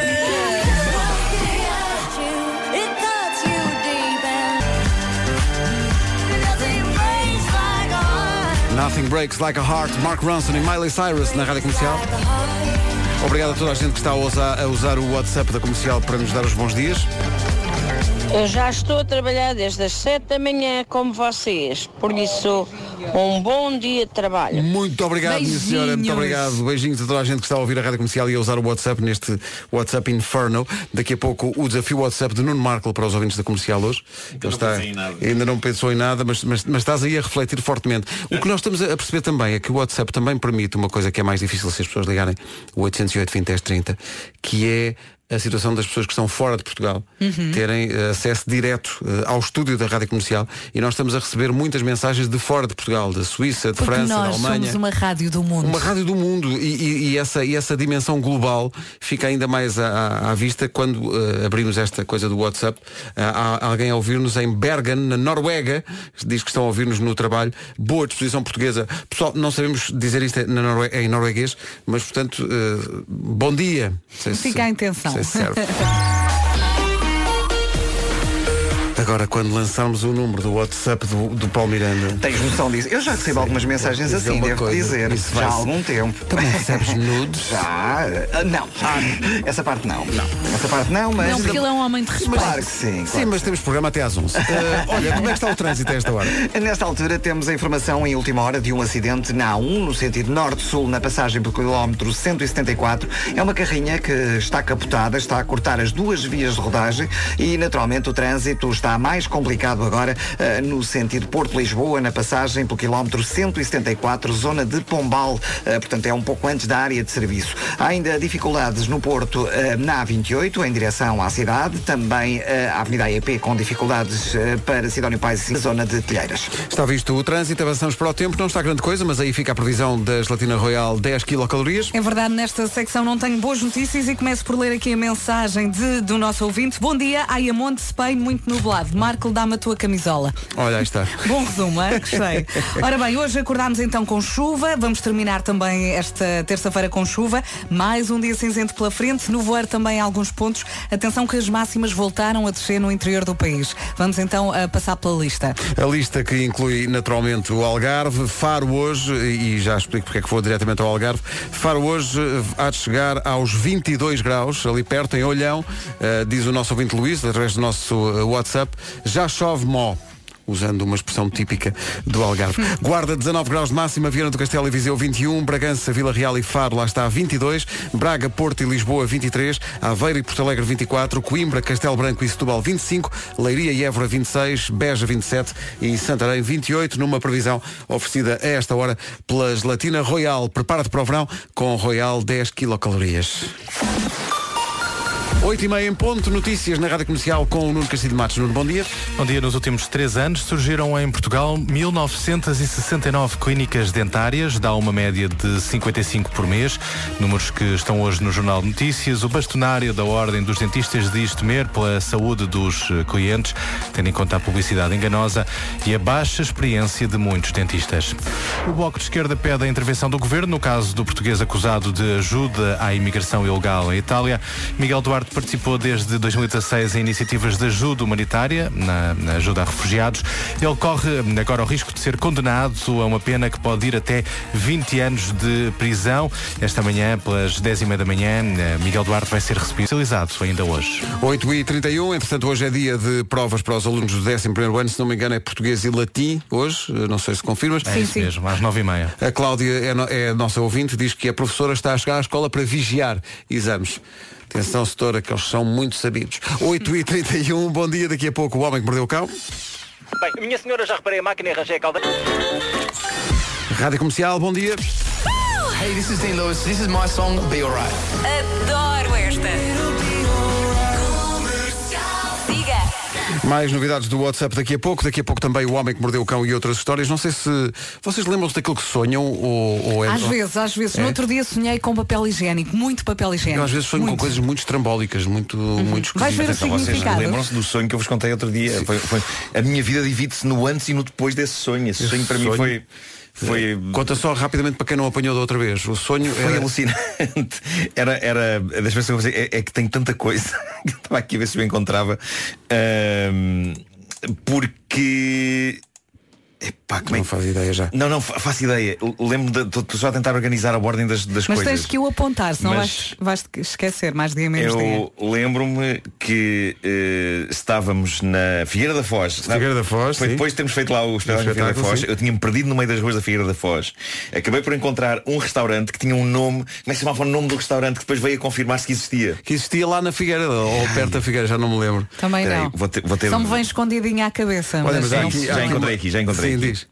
Nothing Breaks Like a Heart, Mark Ronson e Miley Cyrus na Rádio Comercial. Obrigado a toda a gente que está a usar, a usar o WhatsApp da Comercial para nos dar os bons dias. Eu já estou a trabalhar desde as 7 da manhã como vocês. Por isso, um bom dia de trabalho. Muito obrigado, minha senhora. Muito Beijinhos. obrigado. Beijinhos a toda a gente que está a ouvir a Rádio Comercial e a usar o WhatsApp neste WhatsApp Inferno. Daqui a pouco o desafio WhatsApp de Nuno Marco para os ouvintes da Comercial hoje. Está, em nada. ainda não pensou em nada, mas, mas, mas estás aí a refletir fortemente. O que nós estamos a perceber também é que o WhatsApp também permite uma coisa que é mais difícil se as pessoas ligarem o 808 20 10 30, que é a situação das pessoas que estão fora de Portugal Uhum. terem eh, acesso direto eh, ao estúdio da Rádio Comercial e nós estamos a receber muitas mensagens de fora de Portugal, da Suíça, de Porque França, da Alemanha. somos uma rádio do mundo. Uma rádio do mundo e, e- e essa, e essa dimensão global fica ainda mais à, à- vista quando eh, abrimos esta coisa do WhatsApp. Ah, há alguém a ouvir-nos em Bergen, na Noruega, diz que estão a ouvir-nos no trabalho. Boa disposição portuguesa. Pessoal, não sabemos dizer isto na Norue- em norueguês, mas portanto, bom dia. Sei se- Fica a intenção. Não se serve. Agora, quando lançarmos o número do WhatsApp do, do Paulo Miranda. Tens noção disso? Eu já recebo algumas mensagens assim, devo coisa, dizer. isso Já há algum tempo. Também recebes nudes? Já. Ah, Não. Essa parte não. Não. Essa parte não, mas. Não, porque ele é um homem de respeito. Claro que sim. Sim, mas temos programa até às 11. Eh, olha, como é que está o trânsito a esta hora? Nesta altura temos a informação em última hora de um acidente na A1, no sentido norte-sul, na passagem pelo quilómetro 174. É uma carrinha que está capotada, está a cortar as duas vias de rodagem e, naturalmente, o trânsito está mais complicado agora eh, no sentido Porto-Lisboa, na passagem pelo quilómetro 174, zona de Pombal. Eh, portanto, é um pouco antes da área de serviço. Há ainda dificuldades no Porto, eh, na A28, em direção à cidade. Também a Avenida AEP com dificuldades para Sidónio Pais e zona de Telheiras. Está visto o trânsito, avançamos para o tempo, não está grande coisa, mas aí fica a previsão da gelatina royal 10 quilocalorias. É verdade, nesta secção não tenho boas notícias e começo por ler aqui a mensagem de, do nosso ouvinte. Bom dia, Ayamonte, Spain, muito nublado. Marco, dá-me a tua camisola. Olha, aí está. Bom resumo, hein? gostei. Ora bem, hoje acordámos então com chuva, vamos terminar também esta terça-feira com chuva, mais um dia cinzento pela frente, no voar também alguns pontos. Atenção que as máximas voltaram a descer no interior do país. Vamos então a passar pela lista. A lista que inclui naturalmente o Algarve, Faro hoje, e já explico porque é que vou diretamente ao Algarve, Faro hoje eh, há de chegar aos 22 graus, ali perto, em Olhão, eh, diz o nosso ouvinte Luís, através do nosso eh, WhatsApp, já chove mó. Usando uma expressão típica do Algarve. Guarda 19 graus de máxima, Viana do Castelo e Viseu 21, Bragança, Vila Real e Faro lá está 22, Braga, Porto e Lisboa 23, Aveiro e Porto Alegre 24, Coimbra, Castelo Branco e Setúbal 25, Leiria e Évora 26, Beja 27 e Santarém 28, numa previsão oferecida a esta hora pela Gelatina Royal. Prepara-te para o verão com Royal 10 quilocalorias. 8 e meia em ponto, notícias na Rádio Comercial com o Nuno Castilho Matos. Nuno, bom dia. Bom dia. Nos últimos três anos surgiram em Portugal 1969 clínicas dentárias, dá uma média de 55 por mês. Números que estão hoje no Jornal de Notícias. O bastonário da Ordem dos Dentistas diz temer pela saúde dos eh, clientes, tendo em conta a publicidade enganosa e a baixa experiência de muitos dentistas. O Bloco de Esquerda pede a intervenção do Governo no caso do português acusado de ajuda à imigração ilegal em Itália. Miguel Duarte participou desde 2016 em iniciativas de ajuda humanitária, na, na ajuda a refugiados. Ele corre agora o risco de ser condenado a uma pena que pode ir até 20 anos de prisão. Esta manhã, pelas 10 e meia da manhã, eh, Miguel Duarte vai ser responsabilizado ainda hoje. 8 e 31 entretanto hoje é dia de provas para os alunos do 11º ano, se não me engano é português e latim hoje, eh, não sei se confirmas. É isso mesmo, às 9 e meia. A Cláudia é, no- é a nossa ouvinte, diz que a professora está a chegar à escola para vigiar exames. Atenção, setora, que eles são muito sabidos. 8 e 31 bom dia, daqui a pouco o homem que mordeu o cão. Bem, minha senhora, já reparei a máquina e arranjei a caldeira. Rádio Comercial, bom dia. Hey, this is Dean Lewis. This is my song, Be Alright. Adoro Mais novidades do WhatsApp daqui a pouco. Daqui a pouco também o homem que mordeu o cão e outras histórias. Não sei se vocês lembram-se daquilo que sonham ou, ou é Às vezes, às vezes. No É? outro dia sonhei com papel higiênico, muito papel higiênico. Eu às vezes sonho com coisas muito estrambólicas, muito, muito Vais ver esquisitas. Então, vocês lembram-se do sonho que eu vos contei outro dia? Foi, foi- a minha vida divide-se no antes e no depois desse sonho. Esse, sonho para mim sonho- foi. Foi, Conta só rapidamente para quem não apanhou da outra vez. O sonho foi era... alucinante. Era, era das vezes que eu é, é que tem tanta coisa. que Estava aqui a ver se eu encontrava. Ahm, porque. Epá, como é Não que- faz ideia já. Não, não, fa- faço ideia. Lembro de só a tentar organizar a ordem das, das Mas coisas. tens que o apontar, senão Mas- vais, vais esquecer mais dia menos dia. Eu lembro-me que eh, estávamos na Figueira da Foz. Figueira da Foz, Foi sim. depois de termos feito lá o espetáculo na Figueira da Foz. sim. Eu tinha-me perdido no meio das ruas da Figueira da Foz. Acabei por encontrar um restaurante que tinha um nome. Como é que se chamava o nome do restaurante que depois veio a confirmar-se que existia? Que existia lá na Figueira, ou perto da Figueira, já não me lembro. Também Espera aí, não. vou ter, vou ter- Só me vem escondidinho à cabeça. Olha, mas há não- aqui- já encontrei aqui, já encontrei Sim, aqui. diz.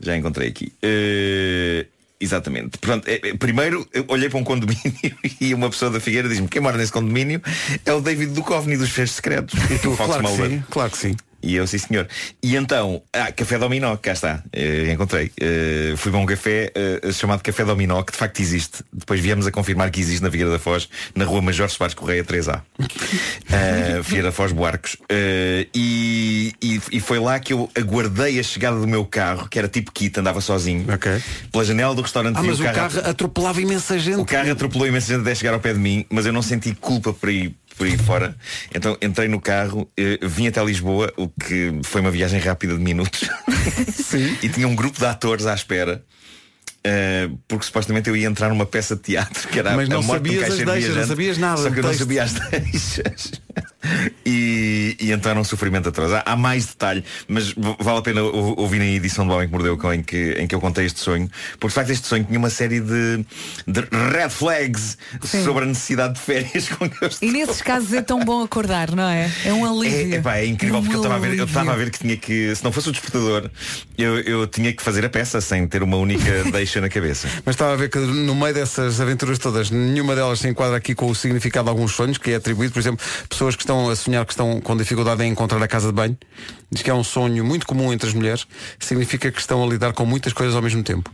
Já encontrei aqui. Eh, exatamente. Eh, eh, primeiro olhei para um condomínio e uma pessoa da Figueira diz-me quem mora nesse condomínio é o David Duchovny dos Fechos Secretos. E tu, claro que sim, claro que sim. E eu, sim senhor. E então, ah, Café Dominó, cá está, Eh, encontrei. Eh, fui para um café eh, chamado Café Dominó, que de facto existe. Depois viemos a confirmar que existe na Figueira da Foz, na rua Major Soares Correia 3A. Eh, Figueira da Foz Buarcos. E, e, e foi lá que eu aguardei a chegada do meu carro, que era tipo kit, andava sozinho. Pela janela do restaurante Ah, mas o carro atropelava imensa gente. o carro atropelou imensa gente até chegar ao pé de mim, mas eu não senti culpa por ir por aí fora. Então entrei no carro, eh, vim até Lisboa, o que foi uma viagem rápida de minutos. e tinha um grupo de atores à espera. eh, porque supostamente eu ia entrar numa peça de teatro que era Mas a não morte de um sabias as caixeiro deixas, não viajante. sabias nada Só do que eu não texto. sabia as deixas. E, e então era um sofrimento atrás. Há, há mais detalhe, mas vale a pena ou- ouvir a edição do Homem que Mordeu o Cão em que, em que eu contei este sonho, porque de facto este sonho tinha uma série de, de red flags sobre a necessidade de férias com que eu E nesses casos é tão bom acordar, não é? É um alívio. é, epá, é incrível um porque eu estava a ver, eu alívio. estava a ver que tinha que, se não fosse o despertador, eu, eu tinha que fazer a peça sem ter uma única deixa na cabeça. Mas estava a ver que no meio dessas aventuras todas, nenhuma delas se enquadra aqui com o significado de alguns sonhos, que é atribuído, por exemplo, pessoas que estão a sonhar que estão com dificuldade em encontrar a casa de banho. Diz que é um sonho muito comum entre as mulheres, significa que estão a lidar com muitas coisas ao mesmo tempo.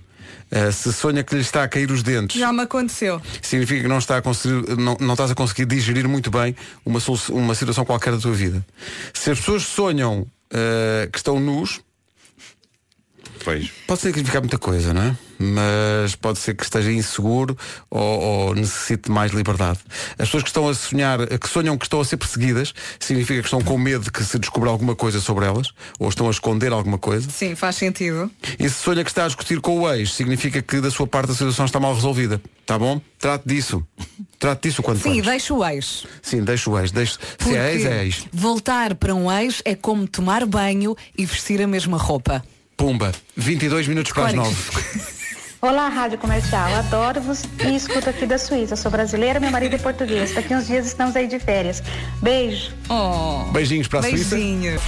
Uh, se sonha que lhe está a cair os dentes, Já me aconteceu. significa que não, está a conseguir, não, não estás a conseguir digerir muito bem uma, uma situação qualquer da tua vida. Se as pessoas sonham uh, que estão nus, Pois. Pode significar muita coisa, não é? Mas pode ser que esteja inseguro ou, ou necessite de mais liberdade. As pessoas que estão a sonhar, que sonham que estão a ser perseguidas, significa que estão com medo de que se descubra alguma coisa sobre elas, ou estão a esconder alguma coisa. Sim, faz sentido. E se sonha que está a discutir com o ex, significa que da sua parte a situação está mal resolvida. Tá bom? Trate disso. Trate disso quando Sim, deixa o ex. Sim, deixa o ex. Deixa... Se é ex, é ex. voltar para um ex é como tomar banho e vestir a mesma roupa. Pumba. 22 minutos para as Claro. 9. Olá, Rádio Comercial. Adoro-vos e escuto aqui da Suíça. Sou brasileira, meu marido é português. Daqui uns dias estamos aí de férias. Beijo. Oh. Beijinhos para a Suíça. Beijinho.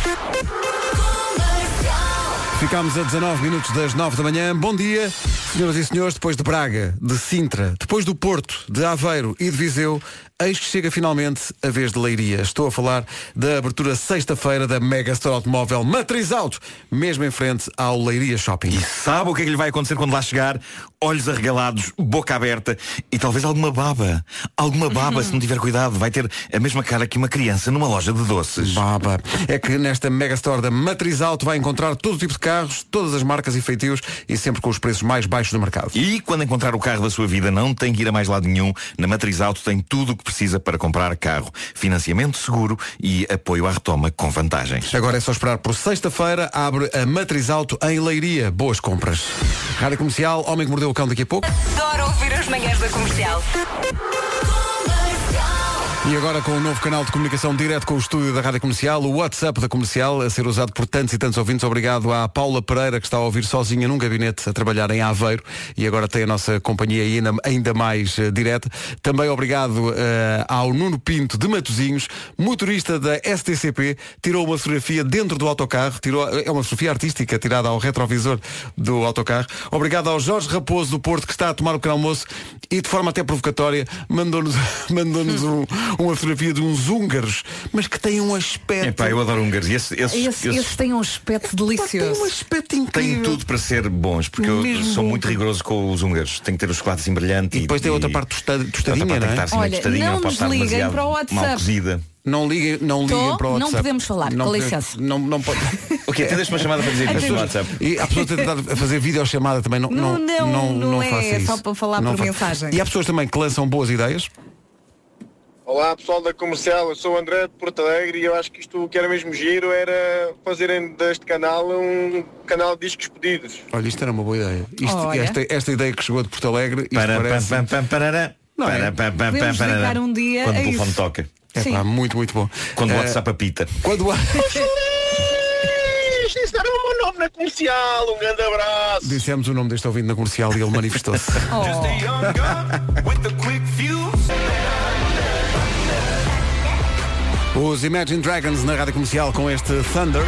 Ficámos a 19 minutos das 9 da manhã. Bom dia, senhoras e senhores. Depois de Braga, de Sintra, depois do Porto, de Aveiro e de Viseu, eis que chega finalmente a vez de Leiria. Estou a falar da abertura sexta-feira da Mega Store Automóvel Matriz Auto, mesmo em frente ao Leiria Shopping. E sabe o que é que lhe vai acontecer quando lá chegar? Olhos arregalados, boca aberta e talvez alguma baba. Alguma baba, se não tiver cuidado, vai ter a mesma cara que uma criança numa loja de doces. Baba. É que nesta Mega Store da Matriz Auto vai encontrar todo tipo de carros, todas as marcas e feitios e sempre com os preços mais baixos do mercado. E quando encontrar o carro da sua vida, não tem que ir a mais lado nenhum. Na Matriz Auto tem tudo o que precisa para comprar carro. Financiamento seguro e apoio à retoma com vantagens. Agora é só esperar por sexta-feira, abre a Matriz Auto em Leiria. Boas compras. Rádio Comercial, Homem que Mordeu Cão daqui a pouco. Adoro ouvir as manhãs da comercial. E agora com o novo canal de comunicação direto com o estúdio da Rádio Comercial, o WhatsApp da Comercial, a ser usado por tantos e tantos ouvintes. Obrigado à Paula Pereira, que está a ouvir sozinha num gabinete a trabalhar em Aveiro e agora tem a nossa companhia ainda, ainda mais eh, direta. Também obrigado eh, ao Nuno Pinto de Matozinhos, motorista da STCP, tirou uma fotografia dentro do autocarro, tirou, é uma fotografia artística tirada ao retrovisor do autocarro. Obrigado ao Jorge Raposo do Porto, que está a tomar o pequeno almoço e de forma até provocatória mandou-nos mandou-nos um- uma fotografia de uns húngaros, mas que têm um aspecto. Epá, eu adoro húngaros. E esses, esses, Esse, esses esse tem um aspecto delicioso. um aspecto têm tudo para ser bons, porque eu Mesmo sou bom. muito rigoroso com os húngaros. Tem que ter o chocolate assim brilhante. E depois tem outra parte tostada- tostadinha, outra parte não é? tem que assim Olha, tostadinha, não nos liguem para o WhatsApp. Mal cozida. Não liguem, não Tô? liguem para o Não WhatsApp. podemos falar, com pode- licença. Não, não pode. Ok, até deixa uma chamada para dizer isto no pessoas- WhatsApp. E há pessoas a tentar a fazer videochamada também. Não, Não, não, não, não é, faça é só para falar Não por mensagem. E há pessoas também que lançam boas ideias. Olá pessoal da comercial, eu sou o André de Porto Alegre e eu acho que isto que era mesmo giro era fazerem deste canal um canal de discos pedidos. Olha, isto era uma boa ideia. Isto- Olha. esta, esta ideia que chegou de Porto Alegre. Para, parece... pam, pam, pam, parará. Não é? Para, pam, Podemos pam, parará. dedicar um dia Quando o telefone isso. toca. É Sim. pá, muito, muito bom. Quando o Eh, WhatsApp apita. Quando o Isto era o meu nome na comercial, um grande abraço. Dissemos o nome deste ouvinte na comercial e ele manifestou-se. Os Imagine Dragons na rádio comercial com este Thunder.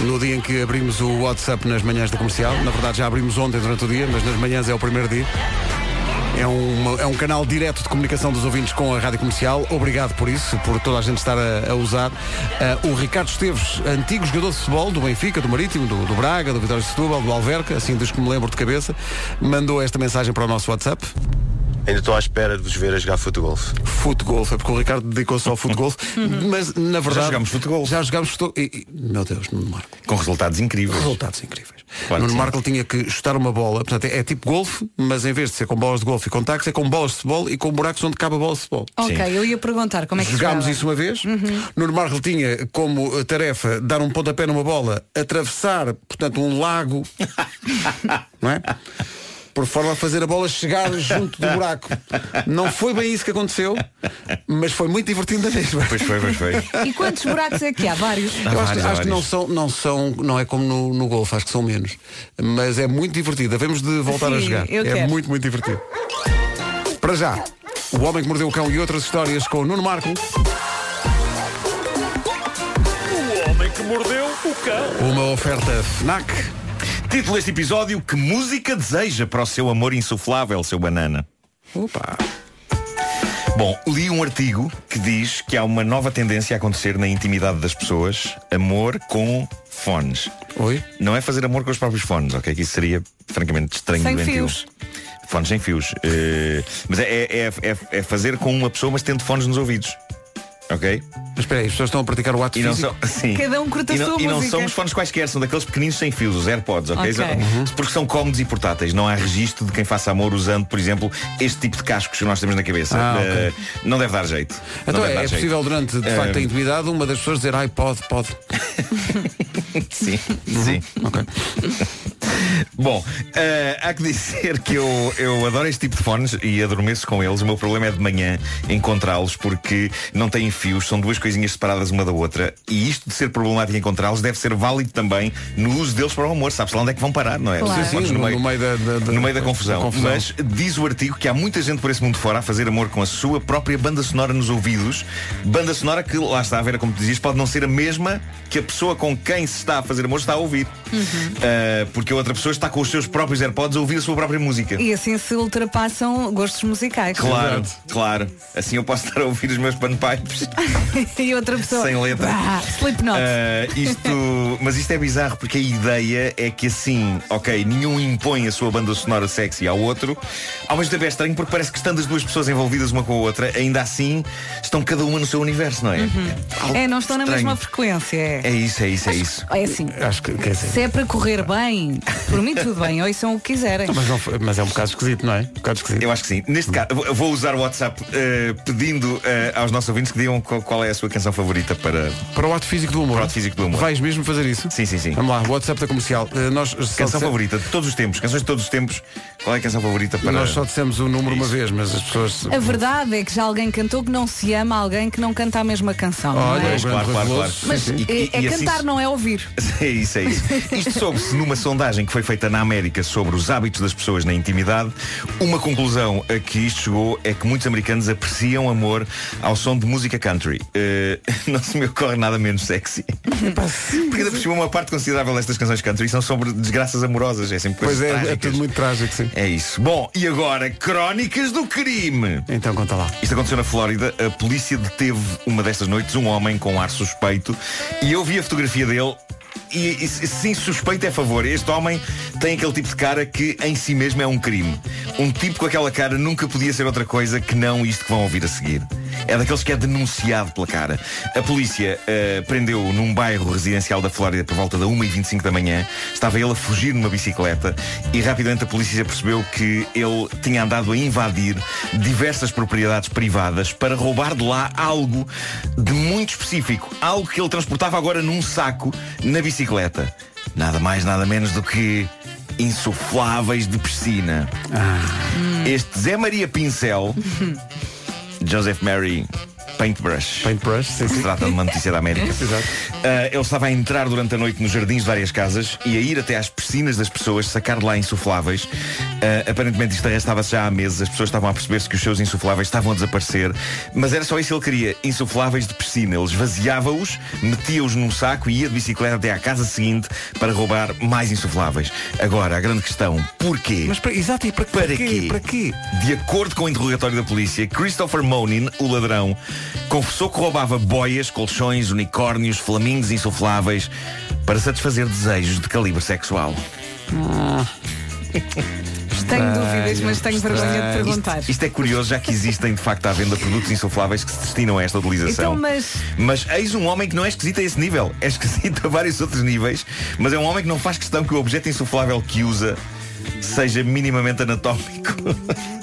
No dia em que abrimos o WhatsApp nas manhãs da comercial. Na verdade já abrimos ontem durante o dia, mas nas manhãs é o primeiro dia. É, uma- é um canal direto de comunicação dos ouvintes com a rádio comercial. Obrigado por isso, por toda a gente estar a, a usar. Ah, o Ricardo Esteves, antigo jogador de futebol do Benfica, do Marítimo, do, do Braga, do Vitória de Setúbal, do Alverca, assim dos que me lembro de cabeça, mandou esta mensagem para o nosso WhatsApp. Ainda estou à espera de vos ver a jogar futebol. Futebol, é porque o Ricardo dedicou-se ao futebol, mas na verdade. Já jogámos futebol. Já jogámos futebol. E, e- meu Deus, Nuno Marco. Com resultados incríveis. Resultados incríveis. Claro que Nuno sim. Marco tinha que chutar uma bola, portanto é, é tipo golfe, mas em vez de ser com bolas de golfe e com tacos, é com bolas de futebol e com buracos onde cabe a bola de futebol. Ok, eu ia perguntar como é que Jogámos jogava. isso uma vez. Uhum. Nuno Marco tinha como eh, tarefa dar um pontapé numa bola, atravessar, portanto, um lago, não é? Por forma a fazer a bola chegar junto do buraco. Não foi bem isso que aconteceu, mas foi muito divertido da mesma. Pois foi, pois foi. E quantos buracos é que há? Vários? Eu acho, que- acho que não são, não são, não é como no, no golfe, acho que são menos. Mas é muito divertido. Devemos de voltar a Sim, jogar. eu é quero. muito, muito divertido. Para já, o homem que mordeu o cão e outras histórias com o Nuno Marco. O homem que mordeu o cão. Uma oferta FNAC. Título deste episódio: Que música deseja para o seu amor insuflável, seu banana? Opa! Bom, li um artigo que diz que há uma nova tendência a acontecer na intimidade das pessoas: amor com fones. Oi? Não é fazer amor com os próprios fones, ok? Que isso seria francamente estranho Sem fios. Fones sem fios. Eh, mas é, é, é, é fazer com uma pessoa, mas tendo fones nos ouvidos. Ok? Mas espera aí, as pessoas estão a praticar o ato E não físico? são, sim. Cada um curta a e não, sua e não música. são os fones quaisquer, são daqueles pequeninos sem fios, os AirPods, ok? Ok. Uhum. Porque são cómodos e portáteis. Não há registro de quem faça amor usando, por exemplo, este tipo de cascos que nós temos na cabeça. Ah, ok. Eh, não deve dar jeito. Não Então deve é, dar é jeito. possível durante, de Eh, facto, a intimidade, uma das pessoas dizer, ai, pode, pode. Sim, sim. Ok. Bom, eh, há que dizer que eu, eu adoro este tipo de fones e adormeço com eles. O meu problema é de manhã encontrá-los porque não têm fios, são duas coisinhas separadas uma da outra. E isto de ser problemático encontrá-los deve ser válido também no uso deles para o amor. Sabe-se lá onde é que vão parar, não é? Claro. Sim, sim, no- no meio da- da- da- no meio da da confusão. confusão. Mas diz o artigo que há muita gente por esse mundo fora a fazer amor com a sua própria banda sonora nos ouvidos. Banda sonora que, lá está a ver, como tu dizias, pode não ser a mesma que a pessoa com quem se está a fazer amor está a ouvir. Uh, porque a outra pessoa está com os seus próprios AirPods a ouvir a sua própria música. E assim se ultrapassam gostos musicais. Claro, claro. Assim eu posso estar a ouvir os meus panpipes e outra pessoa. sem letra. Ah, Slipknot. Uh, isto, mas isto é bizarro porque a ideia é que assim, ok, nenhum impõe a sua banda sonora sexy ao outro. Ao mesmo tempo é estranho porque parece que estando as duas pessoas envolvidas uma com a outra, ainda assim estão cada uma no seu universo, não é? Algo É, não estão na estranho. mesma frequência. É, É isso, é isso, é isso. é assim. Acho que, quer dizer, Se é para correr bem, por mim tudo bem, ouçam o que quiserem. mas, não mas é um bocado esquisito, não é? Um bocado esquisito. Eu acho que sim. Neste caso, vou usar o WhatsApp eh, pedindo eh, aos nossos ouvintes que digam qual, qual é a sua canção favorita para. Para o ato físico do humor. Para o ato físico do humor. Vais mesmo fazer isso? Sim, sim, sim. Vamos lá, WhatsApp da comercial. Eh, nós Canção disse- favorita de todos os tempos, canções de todos os tempos. Qual é a canção favorita para. Nós só dissemos o número uma vez, mas as pessoas. A verdade é que já alguém cantou que não se ama alguém que não canta a mesma canção. não Olha, é? o claro, claro, claro. Mas é, E- é e assim cantar, se- não é ouvir. É isso, é isso. Isto soube-se numa sondagem que foi feita na América sobre os hábitos das pessoas na intimidade. Uma conclusão a que isto chegou é que muitos americanos apreciam amor ao som de música country. Eh, não se me ocorre nada menos sexy. Porque ainda por cima uma parte considerável destas canções country são sobre desgraças amorosas. É sempre Pois é, é trágicas. tudo muito trágico, sim. É isso. Bom, e agora, crónicas do crime. Então conta lá. Isto aconteceu na Flórida. A polícia deteve uma destas noites um homem com ar suspeito e eu vi a fotografia dele. E, e sim, suspeito é favor. Este homem tem aquele tipo de cara que em si mesmo é um crime. Um tipo com aquela cara nunca podia ser outra coisa que não isto que vão ouvir a seguir. É daqueles que é denunciado pela cara. A polícia eh, prendeu-o num bairro residencial da Flórida por volta da 1h25 da manhã. Estava ele a fugir numa bicicleta e rapidamente a polícia percebeu que ele tinha andado a invadir diversas propriedades privadas para roubar de lá algo de muito específico. Algo que ele transportava agora num saco na bicicleta. Nada mais, nada menos do que insufláveis de piscina. Este Zé Maria Pincel, Joseph Mary Paintbrush. Paintbrush, sim, sim. Se trata de uma notícia da América. Exato. Ah, ele estava a entrar durante a noite nos jardins de várias casas e a ir até às piscinas das pessoas, sacar de lá insufláveis. Ah, aparentemente isto arrastava-se já há meses, as pessoas estavam a perceber-se que os seus insufláveis estavam a desaparecer, mas era só isso que ele queria, insufláveis de piscina. Ele esvaziava-os, metia-os num saco e ia de bicicleta até à casa seguinte para roubar mais insufláveis. Agora, a grande questão, porquê? Mas para, exato, e para, Para quê? quê? Para quê? De acordo com o interrogatório da polícia, Christopher Monin, o ladrão, confessou que roubava boias, colchões, unicórnios, flamingos insufláveis para satisfazer desejos de calibre sexual. Tenho Estranho, dúvidas, mas tenho vergonha de estranho. perguntar. Isto é curioso, já que existem de facto à venda produtos insufláveis que se destinam a esta utilização. Então, mas Mas eis um homem que não é esquisito a esse nível. É esquisito a vários outros níveis, mas é um homem que não faz questão que o objeto insuflável que usa seja minimamente anatómico.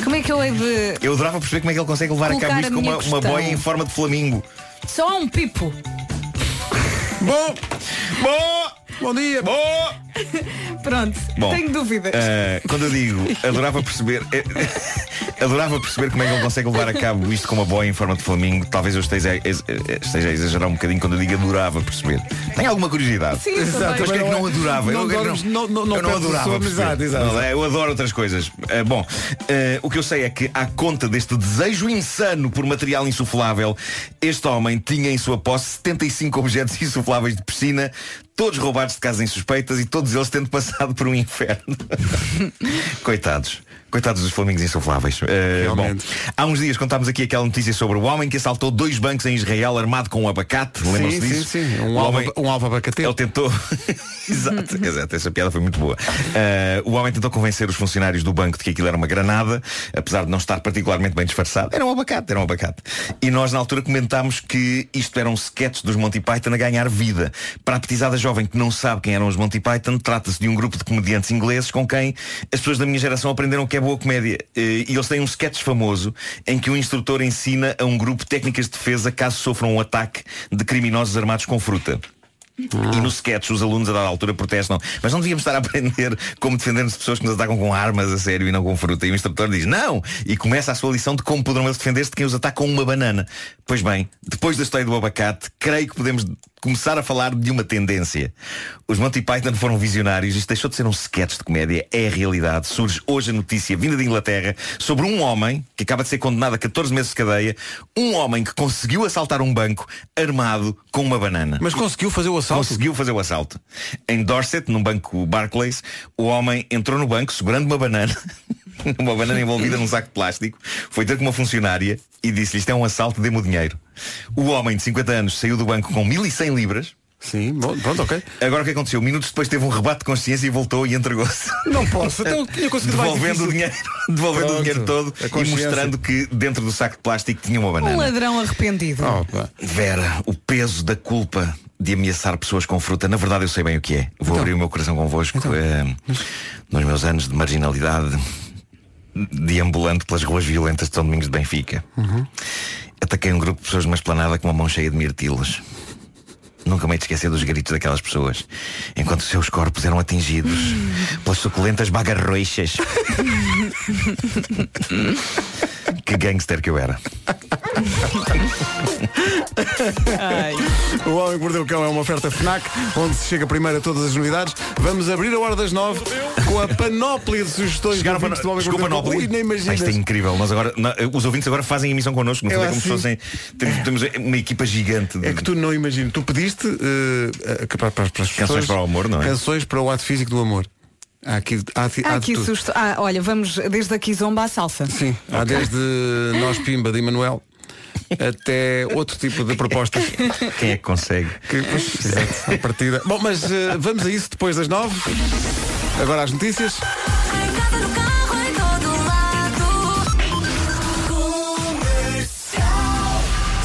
como é que eu hei de. Eu adorava perceber como é que ele consegue levar a cabo isto com uma, uma boia em forma de flamingo. Só um pipo. Bom, Bom! Bom dia. Bom! Pronto, Bom, tenho dúvidas. eh, quando eu digo adorava perceber eh, adorava perceber como é que ele consegue levar a cabo isto com uma boia em forma de flamingo talvez eu esteja, a eh, esteja a exagerar um bocadinho quando eu digo adorava perceber tenho alguma curiosidade Sim, Exato, mas que é que Não é- adorava? não eu, eu dormes- não- não- não eu não adorava amizade, exato, é, Eu adoro outras coisas. Eh, bom, eh, o que eu sei é que, à conta deste desejo insano por material insuflável, este homem tinha em sua posse 75 objetos insufláveis de piscina, todos roubados de casas insuspeitas e todos eles tendo passado por um inferno. Coitados. Coitados dos flamingos insufláveis. Eh, bom, há uns dias contámos aqui aquela notícia sobre o homem que assaltou dois bancos em Israel armado com um abacate. Lembram-se Sim, sim, disso? sim. Um O alvo, homem- um alvo abacate. ele tentou. exato, exato, essa piada foi muito boa. Uh, o homem tentou convencer os funcionários do banco de que aquilo era uma granada, apesar de não estar particularmente bem disfarçado. Era um abacate, era um abacate. E nós na altura comentámos que isto eram sketches dos Monty Python a ganhar vida. Para a petizada jovem que não sabe quem eram os Monty Python, trata-se de um grupo de comediantes ingleses com quem as pessoas da minha geração aprenderam que é boa comédia. Uh, E eles têm um sketch famoso em que o instrutor ensina a um grupo técnicas de defesa caso sofram um ataque de criminosos armados com fruta. E no sketch os alunos a dada altura protestam Mas não devíamos estar a aprender como defender-nos de pessoas que nos atacam com armas a sério e não com fruta E o instrutor diz não E começa a sua lição de como poderão eles defender-se de quem os ataca com uma banana Pois bem, depois da história do abacate Creio que podemos começar a falar de uma tendência Os Monty Python foram visionários Isto deixou de ser um sketch de comédia É a realidade Surge hoje a notícia vinda de Inglaterra Sobre um homem que acaba de ser condenado a 14 meses de cadeia Um homem que conseguiu assaltar um banco Armado com uma banana Mas conseguiu fazer o assalto? Conseguiu fazer o assalto. Em Dorset, num banco Barclays, o homem entrou no banco segurando uma banana, uma banana envolvida num saco de plástico, foi ter com uma funcionária e disse-lhe isto é um assalto, dê-me o dinheiro. O homem de 50 anos saiu do banco com 1100 libras. Sim, bom, pronto, ok. Agora o que aconteceu? Minutos depois teve um rebate de consciência e voltou e entregou-se. Não posso, então tinha conseguido mais Devolvendo o dinheiro, devolvendo Pronto, o dinheiro todo e mostrando que dentro do saco de plástico tinha uma Um banana. ladrão arrependido. Opa. Vera, o peso da culpa de ameaçar pessoas com fruta, na verdade eu sei bem o que é. Vou Então. abrir o meu coração convosco. eh, nos meus anos de marginalidade, deambulando pelas ruas violentas de São Domingos de Benfica, Uhum. ataquei um grupo de pessoas numa esplanada com uma mão cheia de mirtilos. Nunca me hei de esquecer dos gritos daquelas pessoas Enquanto os seus corpos eram atingidos Pelas suculentas bagarroixas Que gangster que eu era O Homem que Mordeu o Cão é uma oferta FNAC, onde se chega primeiro a todas as unidades. Vamos abrir a hora das nove com a panóplia de sugestões Chegaram de para do Homem que Mordeu o Cão. Ui, nem imaginas. Isto é incrível. Nós agora, na- os ouvintes agora fazem emissão connosco. No fundo É como se assim. fossem. Temos, temos uma equipa gigante de É que tu não imaginas. Tu pediste eh, para, para, para as Canções pessoas- para o amor, não é? Canções para o ato físico do amor. Há aqui, há, há Há aqui susto. Ah, olha, vamos desde aqui zomba à salsa. Sim, há desde Nós Pimba de Emanuel até outro tipo de propostas. Quem é que consegue? Que, pois, exato, partida. Bom, mas eh, vamos a isso depois das nove. Agora as notícias.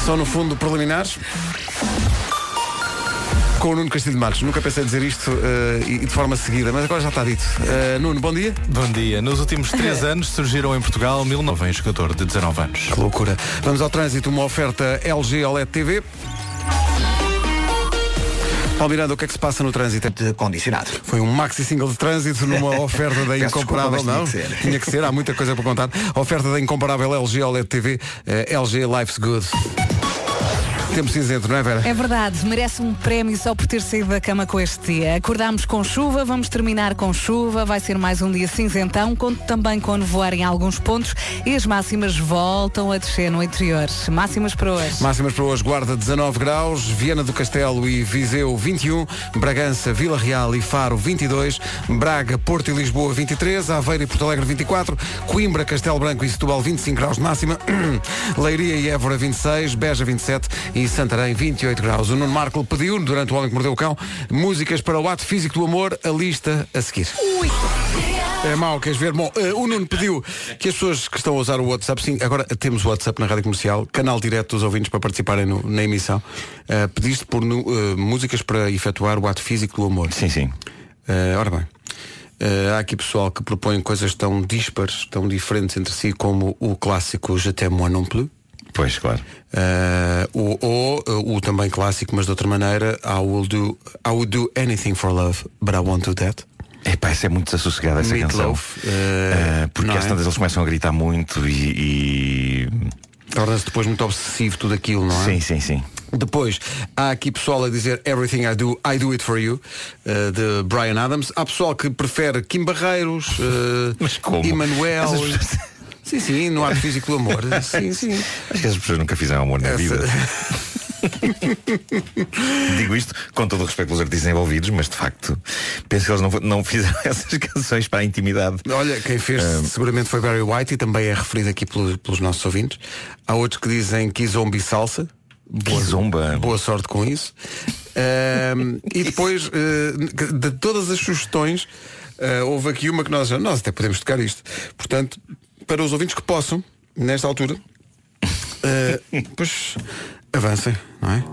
Só no fundo preliminares. Com o Nuno Castilho de Matos. Nunca pensei dizer isto eh, e de forma seguida, mas agora já está dito. Eh, Nuno, bom dia. Bom dia. Nos últimos três anos surgiram em Portugal mil novos jogador de 19 anos. Que loucura. Vamos ao trânsito, uma oferta LG OLED TV. Paulo Miranda, o que é que se passa no trânsito? De condicionado. Foi um maxi single de trânsito numa oferta da incomparável. desculpa, Não, tinha que ser. tinha que ser, há muita coisa para contar. Oferta da incomparável LG OLED TV, eh, LG Life's Good. Tempo cinzento, não é Vera? É verdade, merece um prémio só por ter saído da cama com este dia. Acordámos com chuva, vamos terminar com chuva, vai ser mais um dia cinzentão, conto também com nevoar em alguns pontos e as máximas voltam a descer no interior. Máximas para hoje. Máximas para hoje, Guarda 19 graus, Viana do Castelo e Viseu 21, Bragança, Vila Real e Faro 22, Braga, Porto e Lisboa 23, Aveiro e Porto Alegre 24, Coimbra, Castelo Branco e Setúbal 25 graus de máxima, Leiria e Évora 26, Beja 27 e Santarém 28 graus. O Nuno Marco pediu, durante o Homem que Mordeu o Cão, músicas para o ato físico do amor, a lista a seguir. Ui. É mau, queres ver? Bom, eh, o Nuno pediu que as pessoas que estão a usar o WhatsApp, sim, agora temos o WhatsApp na Rádio Comercial, canal direto dos ouvintes para participarem no- na emissão. Eh, pediste por eh, músicas para efetuar o ato físico do amor. Sim, sim. Ora bem. há aqui pessoal que propõe coisas tão dispares, tão diferentes entre si, como o clássico Je t'aime moi non plus. Pois, claro. Eh, o, ou eh, o também clássico, mas de outra maneira, I will do, I would do anything for love, but I won't do that. Epá, essa é muito desassossegada essa canção. eh, Eh, porque às é? tantas eles começam a gritar muito e. e- Torna-se depois muito obsessivo tudo aquilo, não é? Sim, sim, sim. Depois, há aqui pessoal a dizer Everything I Do, I Do It For You, de Brian Adams. Há pessoal que prefere Kim Barreiros, uh, Emanuel. Essas Sim, sim, no ato físico do amor. Sim, sim. Acho que as pessoas nunca fizeram amor na Essa- vida. Digo isto com todo o respeito pelos artistas envolvidos, mas de facto penso que eles não, não fizeram essas canções para a intimidade. Olha, quem fez seguramente foi Barry White e também é referido aqui pelos, pelos nossos ouvintes. Há outros que dizem Kizomba e Salsa. Boa, Kizomba. Boa sorte com isso. Ahm, e depois, eh, de todas as sugestões, eh, houve aqui uma que nós, nós até podemos tocar isto. Portanto, para os ouvintes que possam, nesta altura, eh, pois avancem, não é?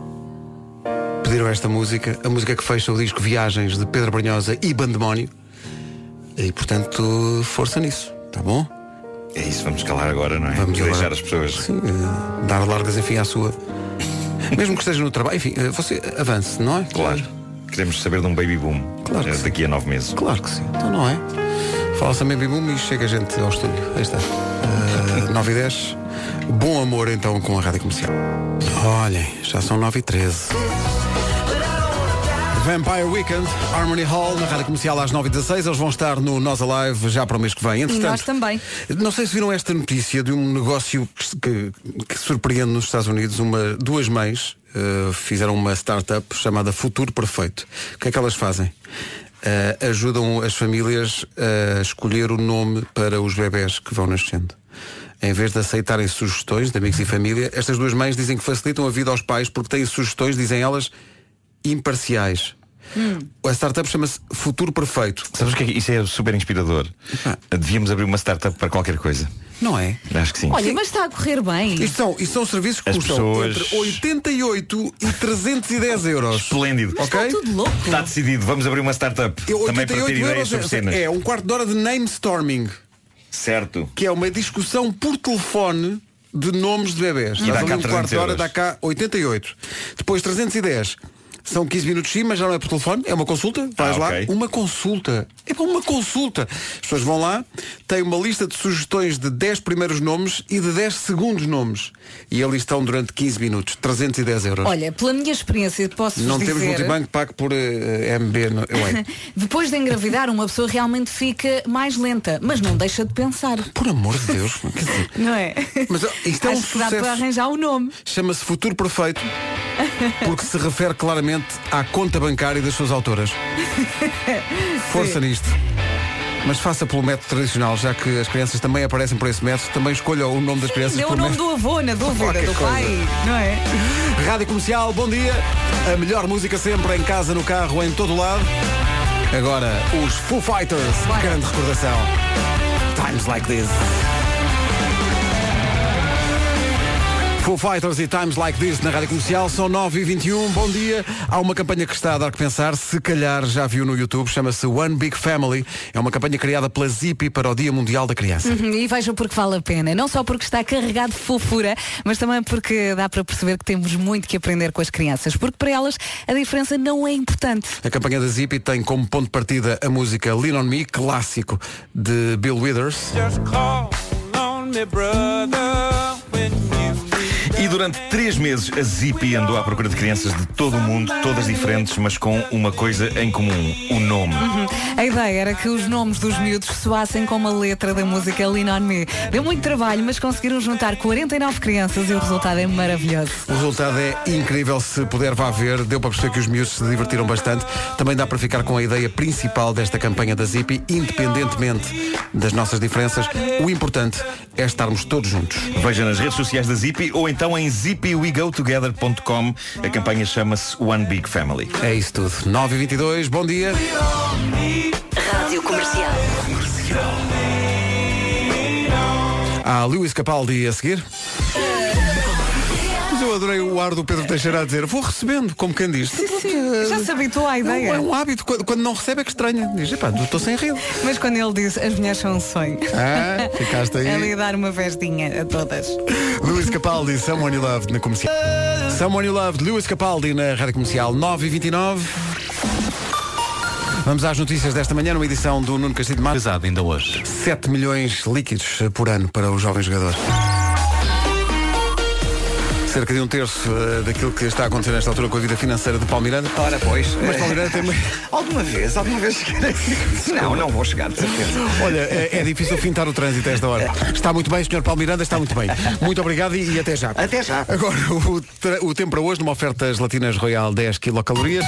Pediram esta música, a música que fecha o disco Viagens de Pedro Brunhosa e Bandemónio. E portanto, força nisso, tá bom? É isso, vamos calar agora, não é? Vamos deixar as pessoas. Sim, eh, dar largas, enfim, à sua. Mesmo que esteja no trabalho, enfim, eh, você avance, não é? Claro. Queremos saber de um baby boom Claro eh, sim. daqui a nove meses. Claro que sim. Então não é? Fala-se também Boom e chega a gente ao estúdio. Aí está. Uh, 9 e 10. Bom amor então com a rádio comercial. Olhem, já são 9 e 13. Vampire Weekend, Harmony Hall, na rádio comercial às 9 e 16 Eles vão estar no Nós Alive já para o mês que vem. Entretanto, nós também. não sei se viram esta notícia de um negócio que, que- surpreende nos Estados Unidos. Uma, duas mães eh, fizeram uma startup chamada Futuro Perfeito. O que é que elas fazem? Eh, ajudam as famílias a escolher o nome para os bebés que vão nascendo. Em vez de aceitarem sugestões de amigos e família, estas duas mães dizem que facilitam a vida aos pais porque têm sugestões, dizem elas, imparciais. A startup chama-se Futuro Perfeito. Sabes o que é que isso é super inspirador? Devíamos abrir uma startup para qualquer coisa. Não é? Acho que sim. Olha, mas está a correr bem. Isto são, isto são serviços que As custam pessoas- entre 88 e 310 euros. Esplêndido. Ok? Está tudo louco. Está decidido, vamos abrir uma startup. Eu, Também para ter 88 ideias euros sobre cenas. é, é um quarto de hora de name storming, Certo. que é uma discussão por telefone de nomes de bebés. E dá Dás cá ali um quarto 300 de hora, euros. dá cá 88. Depois 310. São 15 minutos sim, mas já não é por telefone, é uma consulta, vais Ah, lá, ok. uma consulta. É para uma consulta. As pessoas vão lá, têm uma lista de sugestões de 10 primeiros nomes e de 10 segundos nomes. E ali estão durante 15 minutos, 310 euros. Olha, pela minha experiência, posso não dizer... temos multibanco pago por eh, MB. No, ué. Depois de engravidar, uma pessoa realmente fica mais lenta, mas não deixa de pensar. Por amor de Deus. dizer, Não é? Mas isto é um que dá para arranjar o nome. Chama-se Futuro Perfeito porque se refere claramente à conta bancária das suas autoras. Força nisto. Mas faça pelo método tradicional, já que as crianças também aparecem por esse método, também escolha o nome das crianças Deu o nome método. do avô, na dúvida, do coisa. pai, não é? Rádio Comercial, bom dia. A melhor música sempre, em casa, no carro, em todo lado. Agora, os Foo Fighters, grande recordação. Times like this. Foo Fighters e Times Like This na Rádio Comercial são 9 e 21 bom dia. Há uma campanha que está a dar que pensar, se calhar já viu no YouTube, chama-se One Big Family. É uma campanha criada pela Zippy para o Dia Mundial da Criança. Uhum, E vejam porque vale a pena. Não só porque está carregado de fofura, mas também porque dá para perceber que temos muito que aprender com as crianças. Porque para elas a diferença não é importante. A campanha da Zippy tem como ponto de partida a música Lean On Me, clássico de Bill Withers. E durante três meses a Zippy andou à procura de crianças de todo o mundo, todas diferentes, mas com uma coisa em comum, o nome. Uhum. A ideia era que os nomes dos miúdos soassem como a letra da música Lean On Me. Deu muito trabalho, mas conseguiram juntar 49 crianças e o resultado é maravilhoso. O resultado é incrível, se puder vá ver, deu para perceber que os miúdos se divertiram bastante. Também dá para ficar com a ideia principal desta campanha da Zippy, independentemente das nossas diferenças, o importante é estarmos todos juntos. Veja nas redes sociais da Zippy ou então em zipiwegotogether.com. A campanha chama-se One Big Family. É isso tudo. 9 e 22 bom dia. Rádio Comercial. Comercial. Há Lewis Capaldi a seguir. Adorei o ar do Pedro Teixeira a dizer vou recebendo, como quem diz. Sim, sim, já se habituou à ideia. É um hábito, quando, não recebe é que estranha. Diz, epá, estou sem rede. Mas quando ele diz as mulheres são um sonho. Ah, ficaste aí. Ali a dar uma vestinha a todas. Lewis Capaldi, Someone You Loved na comercial. Someone You Loved, Lewis Capaldi na rádio comercial 9 e 29 Vamos às notícias desta manhã, numa edição do Nuno Castilho de Mar. Pesado ainda hoje. 7 milhões líquidos por ano para os jovens jogadores. Cerca de um terço eh, daquilo que está a acontecer nesta altura com a vida financeira de Paulo Miranda. Ora, pois. Mas Paulo Miranda tem... Alguma vez, alguma vez chegarei. Não, não vou chegar, de certeza. Olha, é, é difícil fintar o trânsito a esta hora. Está muito bem, Sr. Paulo Miranda, está muito bem. Muito obrigado e, e até já. Até já. Agora, o, o tempo para hoje, numa oferta gelatinas Royal 10 quilocalorias.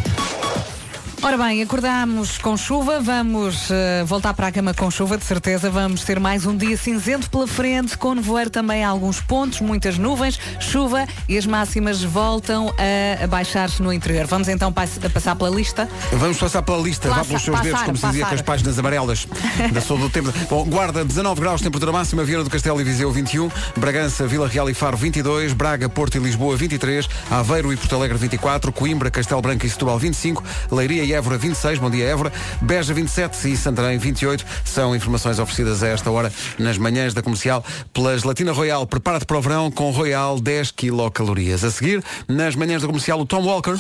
Ora bem, acordámos com chuva, vamos eh, voltar para a cama com chuva, de certeza. Vamos ter mais um dia cinzento pela frente, com nevoeiro também a alguns pontos, muitas nuvens, chuva e as máximas voltam a, a baixar-se no interior. Vamos então pass- passar pela lista. Vamos passar pela lista, vá Passa- pelos seus dedos, passar, como se dizia com as páginas amarelas da Sol do Tempo. Bom, Guarda 19 graus, temperatura máxima, Vieira do Castelo e Viseu 21, Bragança, Vila Real e Faro 22, Braga, Porto e Lisboa 23, Aveiro e Porto Alegre 24, Coimbra, Castelo Branco e Setúbal 25, Leiria e Évora 26, bom dia Évora, Beja 27 e Santarém 28. São informações oferecidas a esta hora nas manhãs da comercial pela Gelatina Royal. Prepara-te para o verão com Royal 10 quilocalorias. A seguir, nas manhãs da comercial, o Tom Walker.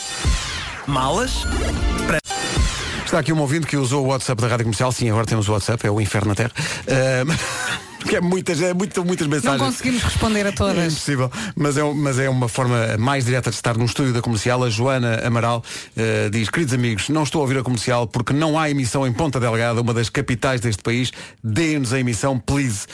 Malas? Está aqui um ouvinte que usou o WhatsApp da Rádio Comercial. Sim, agora temos o WhatsApp, é o inferno na Terra. Ah, Porque é muitas, é muito, muitas Não mensagens. conseguimos responder a É todas. impossível, mas é, mas é uma forma mais direta de estar num estúdio da comercial. A Joana Amaral eh, diz: Queridos amigos, não estou a ouvir a comercial porque não há emissão em Ponta Delgada, uma das capitais deste país. Deem-nos a emissão, please.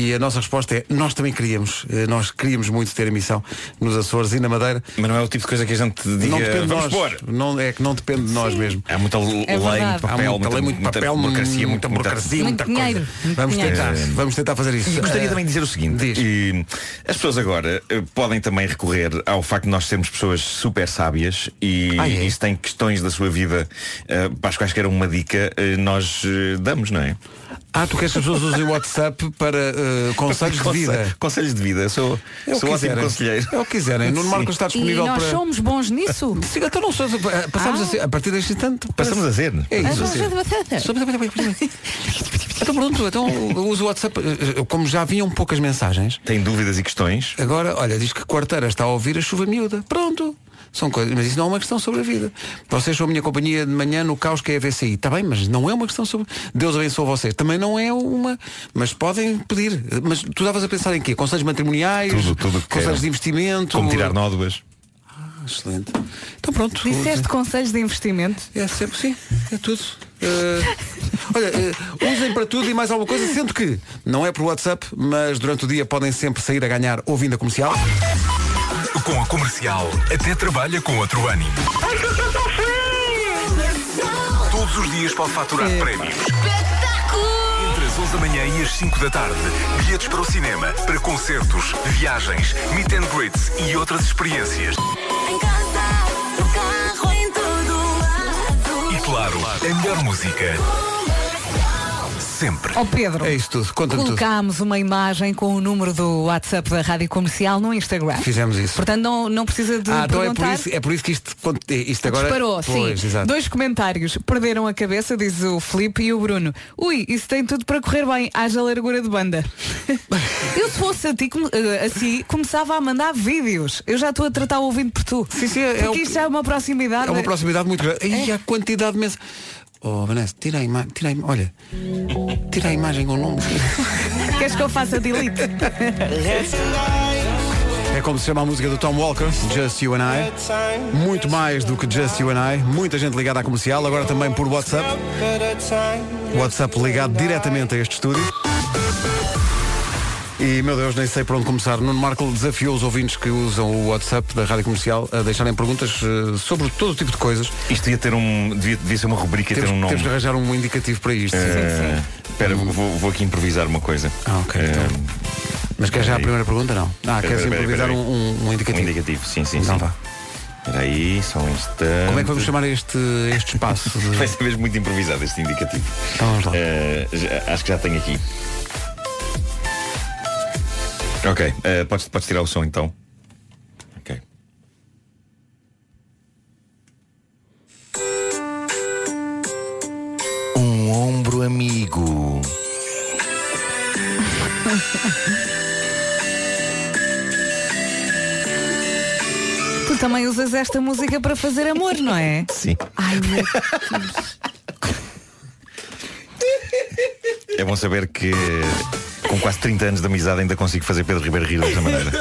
E a nossa resposta é: Nós também queríamos. Eh, nós queríamos muito ter emissão nos Açores e na Madeira. Mas não é o tipo de coisa que a gente diga, não depende de vamos nós. pôr. Não, é que não depende de nós mesmo. Há muita lei, É verdade. muito papel, Há muita muita, lei, muito muita papel, burocracia, muita burocracia, Muito muita dinheiro, coisa. muito Vamos dinheiro. tentar, vamos tentar fazer isso. E gostaria também de dizer o seguinte, e as pessoas agora eh, podem também recorrer ao facto de nós sermos pessoas super sábias e, Ah, é? se têm questões da sua vida eh, para as quais queiram uma dica, eh, nós eh, damos, não é? Ah, tu queres que as pessoas usem o WhatsApp para eh, conselhos de vida? Conselhos- de vida, eu sou, É sou que ótimo quiserem. conselheiro. É o que quiserem. Nuno. Marcos está disponível E nós para. somos bons nisso? Sim, então não sou, passamos Ah. a, ser, a partir deste instante. Passamos a ser. É isso. Então pronto, então uso o WhatsApp. eh, Como já vinham poucas mensagens, Tem dúvidas e questões? agora, olha, diz que quarteira está a ouvir a chuva miúda. Pronto. São coisas, mas isso não é uma questão sobre a vida. Vocês são a minha companhia de manhã no caos que é a VCI. Está bem, mas não é uma questão sobre. Deus abençoe vocês. Também não é uma. Mas podem pedir. Mas tu estavas a pensar em quê? Conselhos matrimoniais? Tudo, tudo que Conselhos queiram. de investimento? Como tirar nódoas? Excelente. Então pronto. Disseste conselhos de investimento? É sempre sim, é tudo. Eh, olha, eh, usem para tudo e mais alguma coisa, sendo que não é por WhatsApp, mas durante o dia podem sempre sair a ganhar ouvindo a comercial. Com a comercial, até trabalha com outro ânimo. Todos os dias pode faturar prémios. Entre as 11 da manhã e as 5 da tarde, bilhetes para o cinema, para concertos, viagens, meet and greets e outras experiências. E claro, a melhor música. Sempre. Ó Pedro, É isso tudo, tudo. colocámos uma imagem com o número do WhatsApp da Rádio Comercial no Instagram. Fizemos isso. Portanto, não, não precisa de Ah, então é por, perguntar. isso, é por isso que isto, isto agora. Disparou, pois, sim. exato. Dois comentários. Perderam a cabeça, diz o Filipe e o Bruno. Ui, isso tem tudo para correr bem. Haja largura de banda. Eu se fosse a ti, assim, começava a mandar vídeos. Eu já estou a tratar o ouvinte por tu. Sim, sim, é, Porque o- isto é uma proximidade. é uma proximidade muito grande. E a quantidade de mensagens. Oh, Vanessa, tira a imagem. Tira a ima- Olha, tira a imagem com o nome. Queres que eu faça delete? É como se chama a música do Tom Walker, Just You and I. Muito mais do que Just You and I. Muita gente ligada à comercial, agora também por WhatsApp. WhatsApp ligado diretamente a este estúdio. E, meu Deus, nem sei por onde começar. Nuno Marco desafiou os ouvintes que usam o WhatsApp da Rádio Comercial a deixarem perguntas eh, sobre todo o tipo de coisas. Isto ia ter um. Devia, devia ser uma rubrica e ter Temos, um nome. temos que arranjar um indicativo para isto. Eh, Espera, vou, vou aqui improvisar uma coisa. Ah, ok. Eh, então. Mas quer já a primeira pergunta? Não. Ah, queres espera, improvisar espera um, um- um indicativo? Um indicativo, sim, sim, Então sim. vá. Espera aí, só um instante. Como é que vamos chamar este, este espaço? de- Vai ser mesmo muito improvisado este indicativo. Então vamos lá. Eh, já- acho que já tenho aqui. Ok, eh, podes, podes tirar o som então. Ok. Um ombro amigo. Tu também usas esta música para fazer amor, não é? Sim. Ai, meu Deus. É bom saber que com quase 30 anos de amizade ainda consigo fazer Pedro Ribeiro rir dessa maneira.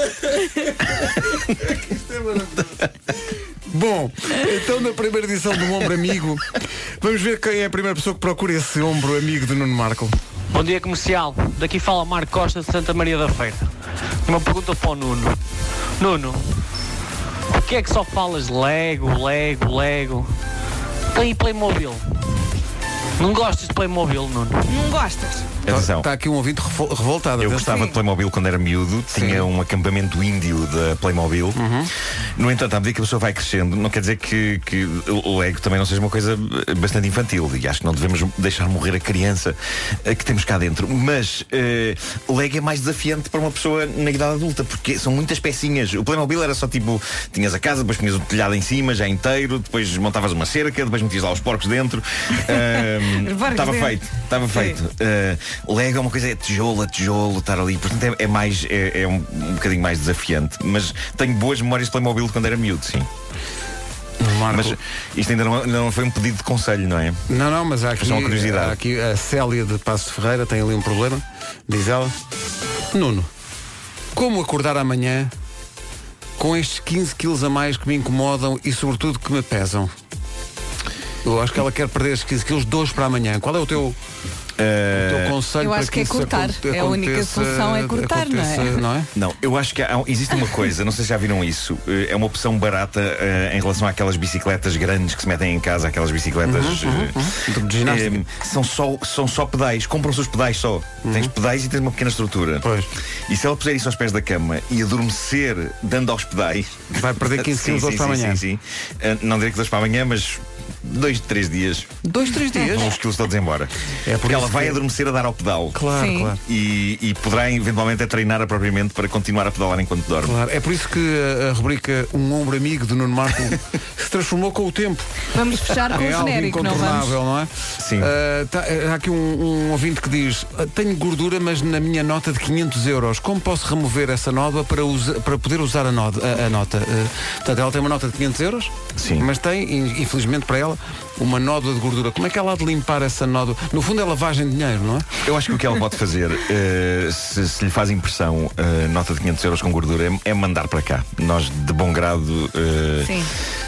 Bom, então na primeira edição do Ombro Amigo, vamos ver quem é a primeira pessoa que procura esse ombro amigo de Nuno Marco. Bom dia comercial, daqui fala Marco Costa de Santa Maria da Feira. Uma pergunta para o Nuno. Nuno, porquê é que só falas Lego, Lego, Lego? Tem Playmobil? Não gostas de Playmobil, Nuno? Não gostas? Atenção. Está aqui um ouvinte revol- revoltado. Eu gostava de Playmobil quando era miúdo, tinha um acampamento índio da Playmobil. No entanto, à medida que a pessoa vai crescendo, não quer dizer que, que o Lego também não seja uma coisa bastante infantil. E acho que não devemos deixar morrer a criança eh, que temos cá dentro. Mas eh, Lego é mais desafiante para uma pessoa na idade adulta, porque são muitas pecinhas. O Playmobil era só tipo, tinhas a casa, depois punhas o telhado em cima, já inteiro, depois montavas uma cerca, depois metias lá os porcos dentro. Porcos Estava feito, estava feito. Uh, Lego é uma coisa, é tijolo a tijolo, estar ali. Portanto, é, é mais, é, é um, um bocadinho mais desafiante. Mas tenho boas memórias de Playmobil de quando era miúdo, sim. Mas isto ainda não, não foi um pedido de conselho, não é? Não, não, mas há aqui, há aqui a Célia de Passo Ferreira tem ali um problema, diz ela. Nuno, como acordar amanhã com estes 15 quilos a mais que me incomodam e sobretudo que me pesam? Eu acho que ela quer perder estes 15 quilos de hoje para amanhã. Qual é o teu, o teu conselho Eu para acho que é isso cortar. aconte- É a única aconteça- solução é cortar, não é? aconteça, não é? Não, eu acho que há- existe uma coisa, não sei se já viram isso, eh, é uma opção barata eh, em relação àquelas bicicletas grandes que se metem em casa, aquelas bicicletas Uhum, uhum, eh, uhum. De ginástica. eh, são, só, são só pedais, compram-se os pedais só. Tens pedais e tens uma pequena estrutura. E se ela puser isso aos pés da cama e adormecer dando aos pedais. Vai perder 15 Sim, quilos hoje para amanhã. Sim, sim. Eh, não direi que dois para amanhã, mas dois, três dias. Dois, três dias? Vão os quilos todos embora. É por Porque ela vai que- adormecer a dar ao pedal. Claro, Sim. claro. E, e poderá eventualmente é treinar propriamente para continuar a pedalar enquanto dorme. Claro, é por isso que a, a rubrica Um Ombro Amigo de Nuno Marco se transformou com o tempo. Vamos fechar com é o algo genérico, não incontornável, vamos? não é? Sim. Ah, tá, há aqui um, um ouvinte que diz "Ah, Tenho gordura, mas na minha nota de 500 euros Como posso remover essa nota para, usa- para poder usar a, nota- a- a nota? Ah, portanto, ela tem uma nota de 500 euros Sim. Mas tem, in- infelizmente para ela, uma nódoa de gordura Como é que ela há de limpar essa nódoa? No fundo é lavagem de dinheiro, não é? Eu acho que o que ela pode fazer, eh, se, se lhe faz impressão eh, nota de 500 euros com gordura, é, é mandar para cá. Nós, de bom grado, Sim.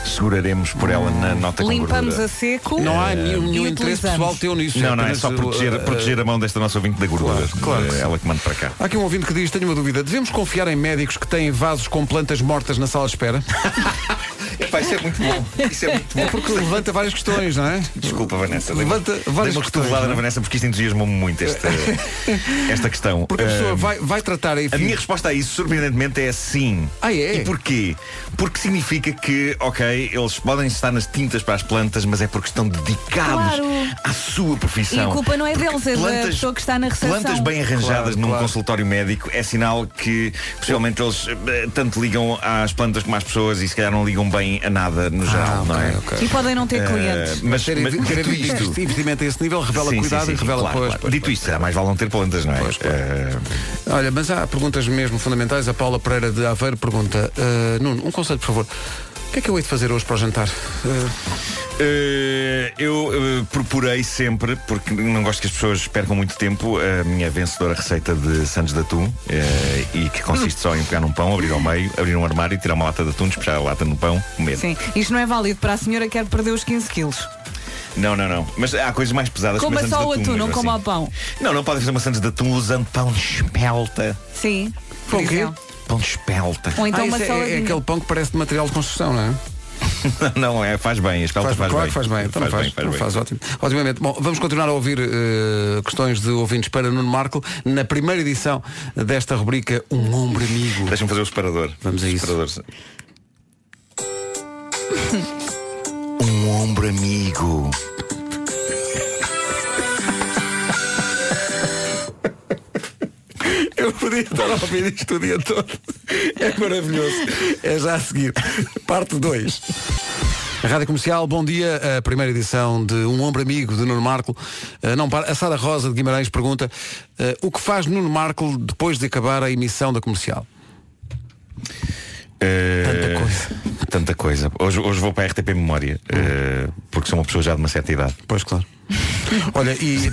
seguraremos por ela na nota com Limpamos gordura. a seco. Não há nenhum, nenhum interesse pessoal teu nisso Não, não, é só proteger, uh, proteger a mão desta nossa ouvinte da gordura. claro que sim. ela que manda para cá. Há aqui um ouvinte que diz, tenho uma dúvida, devemos confiar em médicos que têm vasos com plantas mortas na sala de espera? Vai ser muito bom. Isso é muito bom. É porque levanta várias questões, não é? Desculpa, Vanessa. Levanta Dei uma- várias dei uma questões, cotovelada não é? na Vanessa porque isto entusiasmou-me muito esta, esta questão. Porque a pessoa Eh, vai, vai tratar aí. A minha resposta a isso, surpreendentemente, é sim. Ah, é? E porquê? Porque significa que, ok, eles podem estar nas tintas para as plantas, mas é porque estão dedicados Claro. à sua profissão. E a culpa não é deles, é da plantas- pessoa que está na recepção. Plantas bem arranjadas Claro, num claro. consultório médico é sinal que possivelmente eles eh, tanto ligam às plantas como às pessoas e se calhar não ligam bem a nada no geral, não é? E podem não ter Eh, clientes. mas, ter, mas ter dito isto, investimento a esse nível revela Sim, sim, cuidado sim, e revela claro, pois, claro. pois, Dito isto, mais vale não ter plantas, não é? Eh, Olha, mas há perguntas mesmo fundamentais. A Paula Pereira de Aveiro pergunta, "Ah, Nuno, um conselho, por favor. O que é que eu hei de fazer hoje para o jantar? Eh, eu eh, procurei sempre, porque não gosto que as pessoas percam muito tempo, a minha vencedora receita de Santos de Atum, eh, e que consiste só em pegar num pão, abrir ao meio, abrir um armário, tirar uma lata de atum, despejar a lata no pão, comer. Sim, isto não é válido para a senhora que quer perder os 15 quilos. Não, não, não. Mas há coisas mais pesadas Coma como a só Santos o de atum. atum, não mesmo coma assim. o pão. Não, não pode fazer uma Santos de atum usando pão de espelta. Sim. Por quê? Pão de espelta. Ou então ah, uma isso é- é, aquele pão que parece de material de construção, não é? não, é, faz bem, a espelta Faz, faz, claro bem. que faz bem, então faz, bem, faz, bem. faz ótimo. Obviamente. Bom, vamos continuar a ouvir eh, questões de ouvintes para Nuno Marco na primeira edição desta rubrica Um Ombro Amigo. Deixa-me fazer o separador. Vamos a isso. Separador. um ombro amigo. Eu Podia estar a ouvir isto o dia todo. É maravilhoso. É já a seguir. Parte 2. A Rádio Comercial, bom dia. A primeira edição de Um Ombro Amigo de Nuno Marco. Uh, não para. A Sara Rosa de Guimarães pergunta uh, o que faz Nuno Marco depois de acabar a emissão da comercial? Tanta coisa. Tanta coisa. Hoje, hoje vou para a RTP Memória, eh, porque sou uma pessoa já de uma certa idade. Pois claro. Olha, e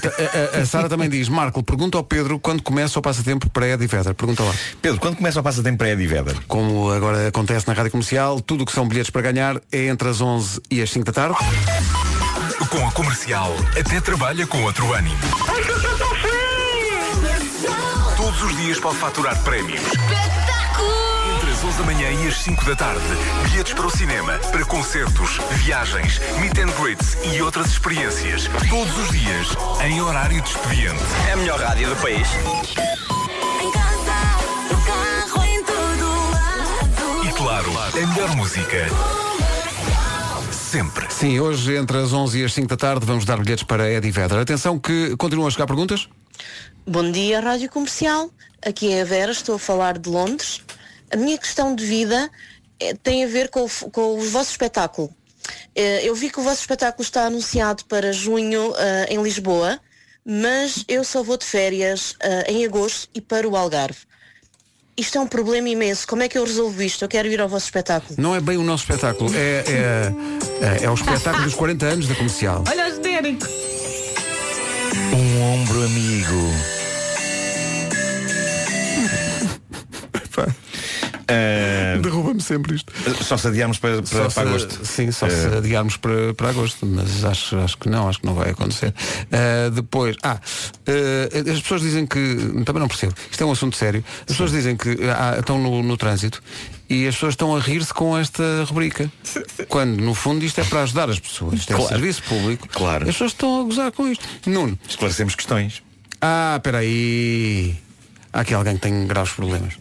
a, a- a Sara também diz, Marco, pergunta ao Pedro quando começa o passatempo para Eddie Vedder. Pergunta lá. Pedro, quando começa o passatempo para Eddie Vedder? Como agora acontece na Rádio Comercial, tudo o que são bilhetes para ganhar é entre as 11 e as 5 da tarde. Com a comercial, até trabalha com outro ânimo. Todos os dias pode faturar prémios. Entre as 11 da manhã e as 5 da tarde, bilhetes para o cinema, para concertos, viagens, meet and greets e outras experiências. Todos os dias, em horário de expediente. É a melhor rádio do país. E claro, a melhor música. Sempre. Sim, hoje entre as 11 e as 5 da tarde vamos dar bilhetes para Eddie Vedder. Atenção que continuam a chegar perguntas. Bom dia, Rádio Comercial. Aqui é a Vera, estou a falar de Londres. A minha questão de vida eh, tem a ver com, o com o vosso espetáculo. Eh, Eu vi que o vosso espetáculo está anunciado para junho eh, em Lisboa, mas eu só vou de férias eh, em agosto e para o Algarve. Isto é um problema imenso. Como é que eu resolvo isto? Eu quero ir ao vosso espetáculo. Não é bem o nosso espetáculo, é, é, é, é o espetáculo dos 40 anos da comercial. Olha o genérico. Um ombro amigo. Eh, Derruba-me sempre isto. Só se adiarmos para, para, para se- agosto. Sim, só se Eh, adiarmos para, para agosto, mas acho, acho que não, acho que não vai acontecer. Uh, depois, ah, uh, as pessoas dizem que, também não percebo, isto é um assunto sério, as pessoas dizem que ah, estão no, no trânsito e as pessoas estão a rir-se com esta rubrica. Quando, no fundo, isto é para ajudar as pessoas, isto é Claro. serviço público. Claro. As pessoas estão a gozar com isto. Nuno. Esclarecemos questões. Ah, espera aí. Há aqui alguém que tem graves problemas.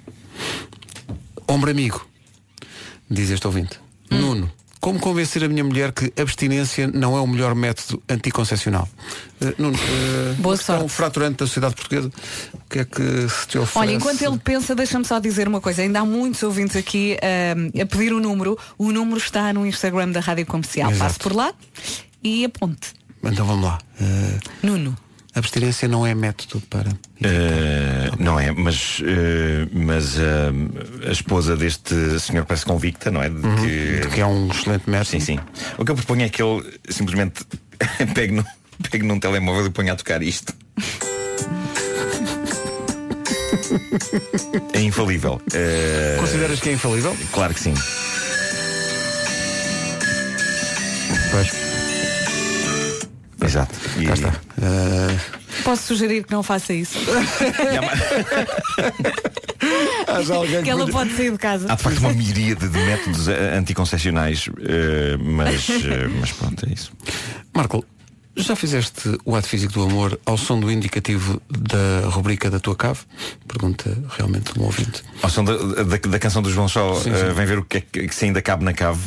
Ombro amigo, diz este ouvinte. Nuno, como convencer a minha mulher que abstinência não é o melhor método anticoncepcional? Eh, Nuno, uh, Boa sorte. fraturante da sociedade portuguesa. O que é que se te oferece? Olha, enquanto ele pensa, deixa-me só dizer uma coisa. Ainda há muitos ouvintes aqui ahm, a pedir o número. O número está no Instagram da Rádio Comercial. Exato. Passe por lá e aponte. Então vamos lá. Eh, Nuno. Abstinência não é método para. Eh, não é, mas, eh, mas eh, a esposa deste senhor parece convicta, não é? De que, de que é um excelente método. Sim, sim. O que eu proponho é que ele simplesmente pegue, no, pegue num telemóvel e ponha a tocar isto. É infalível. Consideras que é infalível? Claro que sim. Pois. Exato. E... Cá está. Eh, Posso sugerir que não faça isso? Que ela pode sair de casa. Há de facto uma miríade de métodos eh, anticoncepcionais, eh, mas, eh, mas pronto, é isso. Marco, já fizeste o ato físico do amor ao som do indicativo da rubrica da tua cave? Pergunta realmente um ouvinte. Ao som da, da, da canção do João Só, Sim, eh, sim. vem ver o que é que, se ainda cabe na cave.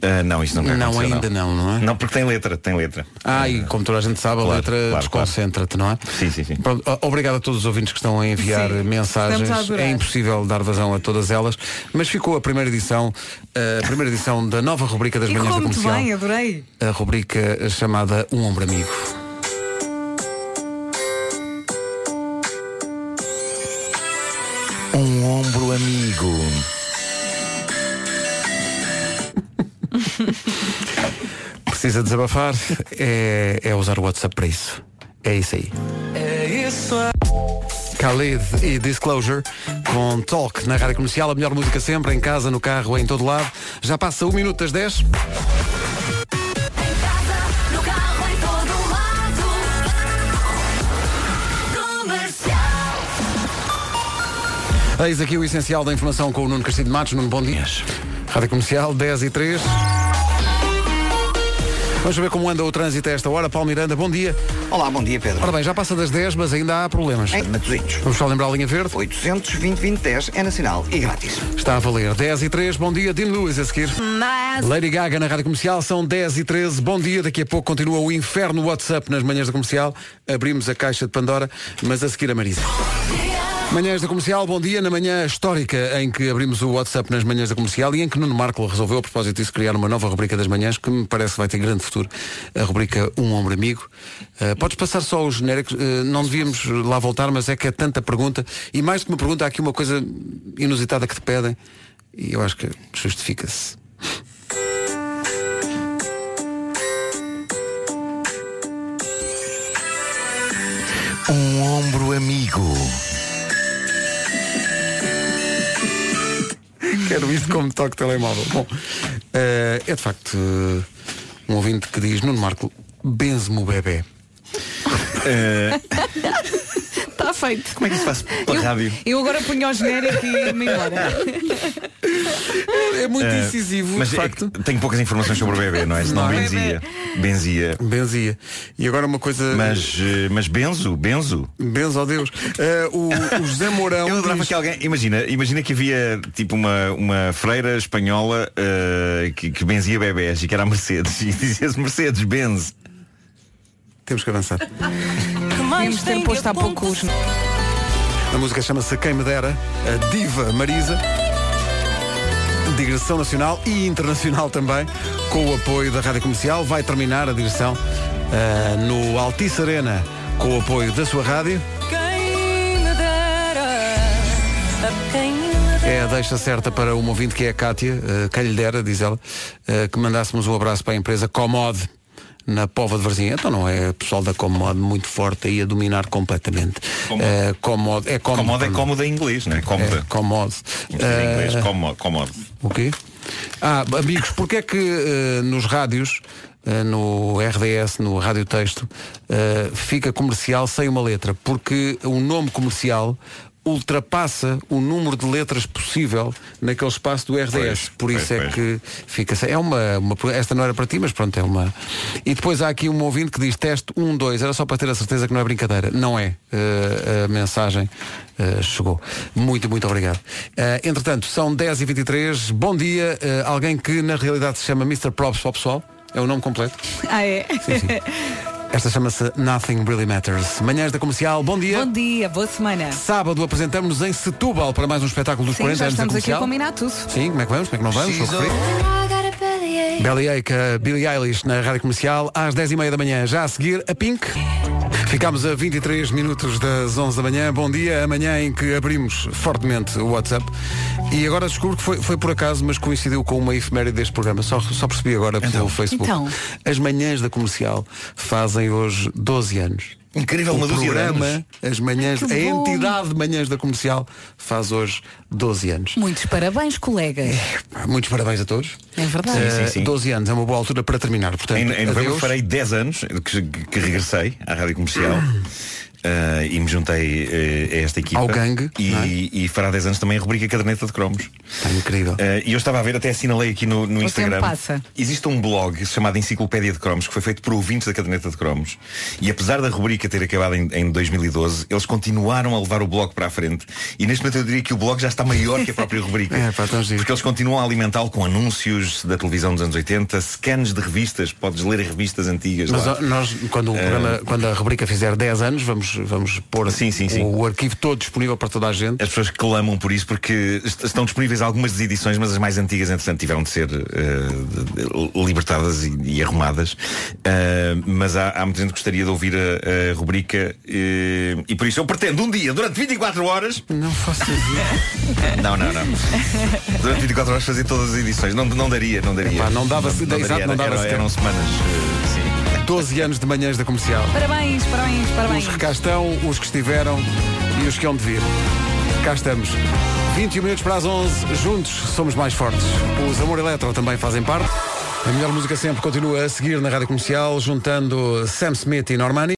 Eh, não, isso Não, aconteceu, ainda não, não é? Não, porque tem letra, tem letra. Ah, e como toda a gente sabe, a Claro, letra claro, desconcentra-te, não é? Sim, sim, sim. Pronto, obrigado a todos os ouvintes que estão a enviar Sim, mensagens. a. É impossível dar vazão a todas elas, mas ficou a primeira edição, a primeira edição da nova rubrica das E manhãs da correu muito comercial. bem, adorei. A rubrica chamada Um Ombro Amigo. Um ombro amigo. Precisa desabafar? É, é usar o WhatsApp para isso. É isso aí. É isso. Khalid e Disclosure com Talk na rádio comercial, a melhor música sempre, em casa, no carro, em todo lado. Já passa um minuto das 10. Eis aqui o essencial da informação com o Nuno Castilho de Matos. Nuno, bom dia. Rádio Comercial, 10 e 3. Vamos saber como anda o trânsito a esta hora. Paulo Miranda, bom dia. Olá, bom dia, Pedro. Ora bem, já passa das 10, mas ainda há problemas. Em Matosinhos. Vamos só lembrar a linha verde. 800 2010 é nacional e grátis. Está a valer 10 e 3, bom dia, Dean Lewis a seguir. Lady Gaga na Rádio Comercial, são 10 e 13, bom dia, daqui a pouco continua o inferno WhatsApp nas manhãs da comercial, abrimos a caixa de Pandora, mas a seguir a Marisa. Manhãs da Comercial, bom dia. Na manhã histórica em que abrimos o WhatsApp nas manhãs da Comercial e em que Nuno Marco resolveu, a propósito disso, criar uma nova rubrica das manhãs que me parece vai ter grande futuro. A rubrica Um Ombro Amigo. Uh, podes passar só os genéricos. Uh, não devíamos lá voltar, mas é que é tanta pergunta. E mais que uma pergunta, há aqui uma coisa inusitada que te pedem. E eu acho que justifica-se. Um ombro amigo. Quero isto como toque telemóvel. Bom, eh, é de facto eh, um ouvinte que diz, Nuno Marco, benze-me o bebê. Feito. Como é que se faz pela eu, rádio? Eu agora punho o genérico e me embora. É muito Eh, incisivo, mas de é facto. que tenho poucas informações sobre o bebê, não é? Senão Não é? benzia. Benzia. Benzia. E agora uma coisa. Mas, eh, mas benzo, benzo. Benzo ao Deus. Eh, o, o José Mourão. Eu adorava diz- que alguém, imagina, imagina que havia tipo uma, uma freira espanhola eh, que, que benzia bebés e que era a Mercedes e dizia-se Mercedes, benze. Temos que avançar. Devíamos ter posto há pouco os... A música chama-se Quem Me Dera, a diva Marisa, digressão nacional e internacional também, com o apoio da Rádio Comercial. Vai terminar a digressão ah, no Altice Arena, com o apoio da sua rádio. Quem me dera, a quem me dera. É a deixa certa para uma ouvinte que é a Cátia, uh, quem lhe dera, diz ela, uh, que mandássemos um abraço para a empresa Comod na Pova de Varzim. Então não é pessoal da Comod muito forte aí a dominar completamente. Comod. Uh, Comod é Comod. Cómodo é cómodo em inglês, não é? É, Comod. Em inglês, Uh, cómodo. o quê? Ah, amigos, porque é que uh, nos rádios, uh, no RDS, no Rádio Texto, uh, fica comercial sem uma letra? Porque o nome comercial ultrapassa o número de letras possível naquele espaço do RDS. Pois, Por isso pois, é pois. que fica sem. É uma, uma. Esta não era para ti, mas pronto, é uma. E depois há aqui um ouvinte que diz teste 1, 2. Era só para ter a certeza que não é brincadeira. Não é. Uh, a mensagem uh, chegou. Muito, muito obrigado. Uh, entretanto, são 10h23. Bom dia. Uh, alguém que na realidade se chama Mr. Props para o pessoal. É o nome completo. Ah, é? Sim, sim. Esta chama-se Nothing Really Matters. Manhãs da Comercial, bom dia. Bom dia, boa semana. Sábado apresentamos-nos em Setúbal para mais um espetáculo dos Sim, 40 já anos da estamos aqui a Comercial. combinar tudo. Sim, como é que vamos? Como é que não vamos? Sou referido. Belly Ache, a Billie Eilish na Rádio Comercial, às 10h30 da manhã. Já a seguir, a Pink. Ficámos a 23 minutos das 11 da manhã. Bom dia, amanhã em que abrimos fortemente o WhatsApp. E agora descubro que foi, foi por acaso, mas coincidiu com uma efeméride deste programa. Só, só percebi agora pelo Facebook. Então. As manhãs da Comercial fazem hoje 12 anos. Incrível, o uma dúzia de programa, anos. as manhãs, a entidade de manhãs da Comercial faz hoje 12 anos. Muitos parabéns, colegas. Muitos parabéns a todos. É verdade. Eh, sim, sim. 12 anos é uma boa altura para terminar. Portanto, Em, em novembro adeus. farei 10 anos que, que regressei à Rádio Comercial. eh, e me juntei eh, a esta equipa Ao gangue, e, é? e fará 10 anos também a rubrica Caderneta de Cromos Está incrível. Eh, e eu estava a ver, até assinalei aqui no, no O Instagram tempo passa. Existe um blog chamado Enciclopédia de Cromos Que foi feito por ouvintes da Caderneta de Cromos E apesar da rubrica ter acabado em, em 2012 Eles continuaram a levar o blog para a frente E neste momento eu diria que o blog já está maior que a própria rubrica É, pá. Porque eles continuam a alimentá-lo com anúncios da televisão dos anos 80 Scans de revistas, podes ler revistas antigas Mas lá. nós, quando, o programa, quando a rubrica fizer 10 anos, vamos, vamos pôr Sim, sim, sim. O, o arquivo todo disponível para toda a gente. As pessoas clamam por isso porque est- estão disponíveis algumas das edições, mas as mais antigas, entretanto, tiveram de ser de- libertadas e, e arrumadas. Eh, mas há, há muita gente que gostaria de ouvir a, a rubrica eh, e por isso eu pretendo um dia, durante 24 horas. Não faças isso. Não, não, não. Durante 24 horas fazer todas as edições. Não, não daria, não daria. Epá, não dava- exato, daria, não era- dava eram, eram semanas. sim. 12 anos de manhãs da comercial. Parabéns, parabéns, parabéns. Os que cá estão, os que estiveram e os que hão de vir. Cá estamos. 21 minutos para as 11, juntos somos mais fortes. Os Amor Eletro também fazem parte. A melhor música sempre continua a seguir na rádio comercial, juntando Sam Smith e Normani.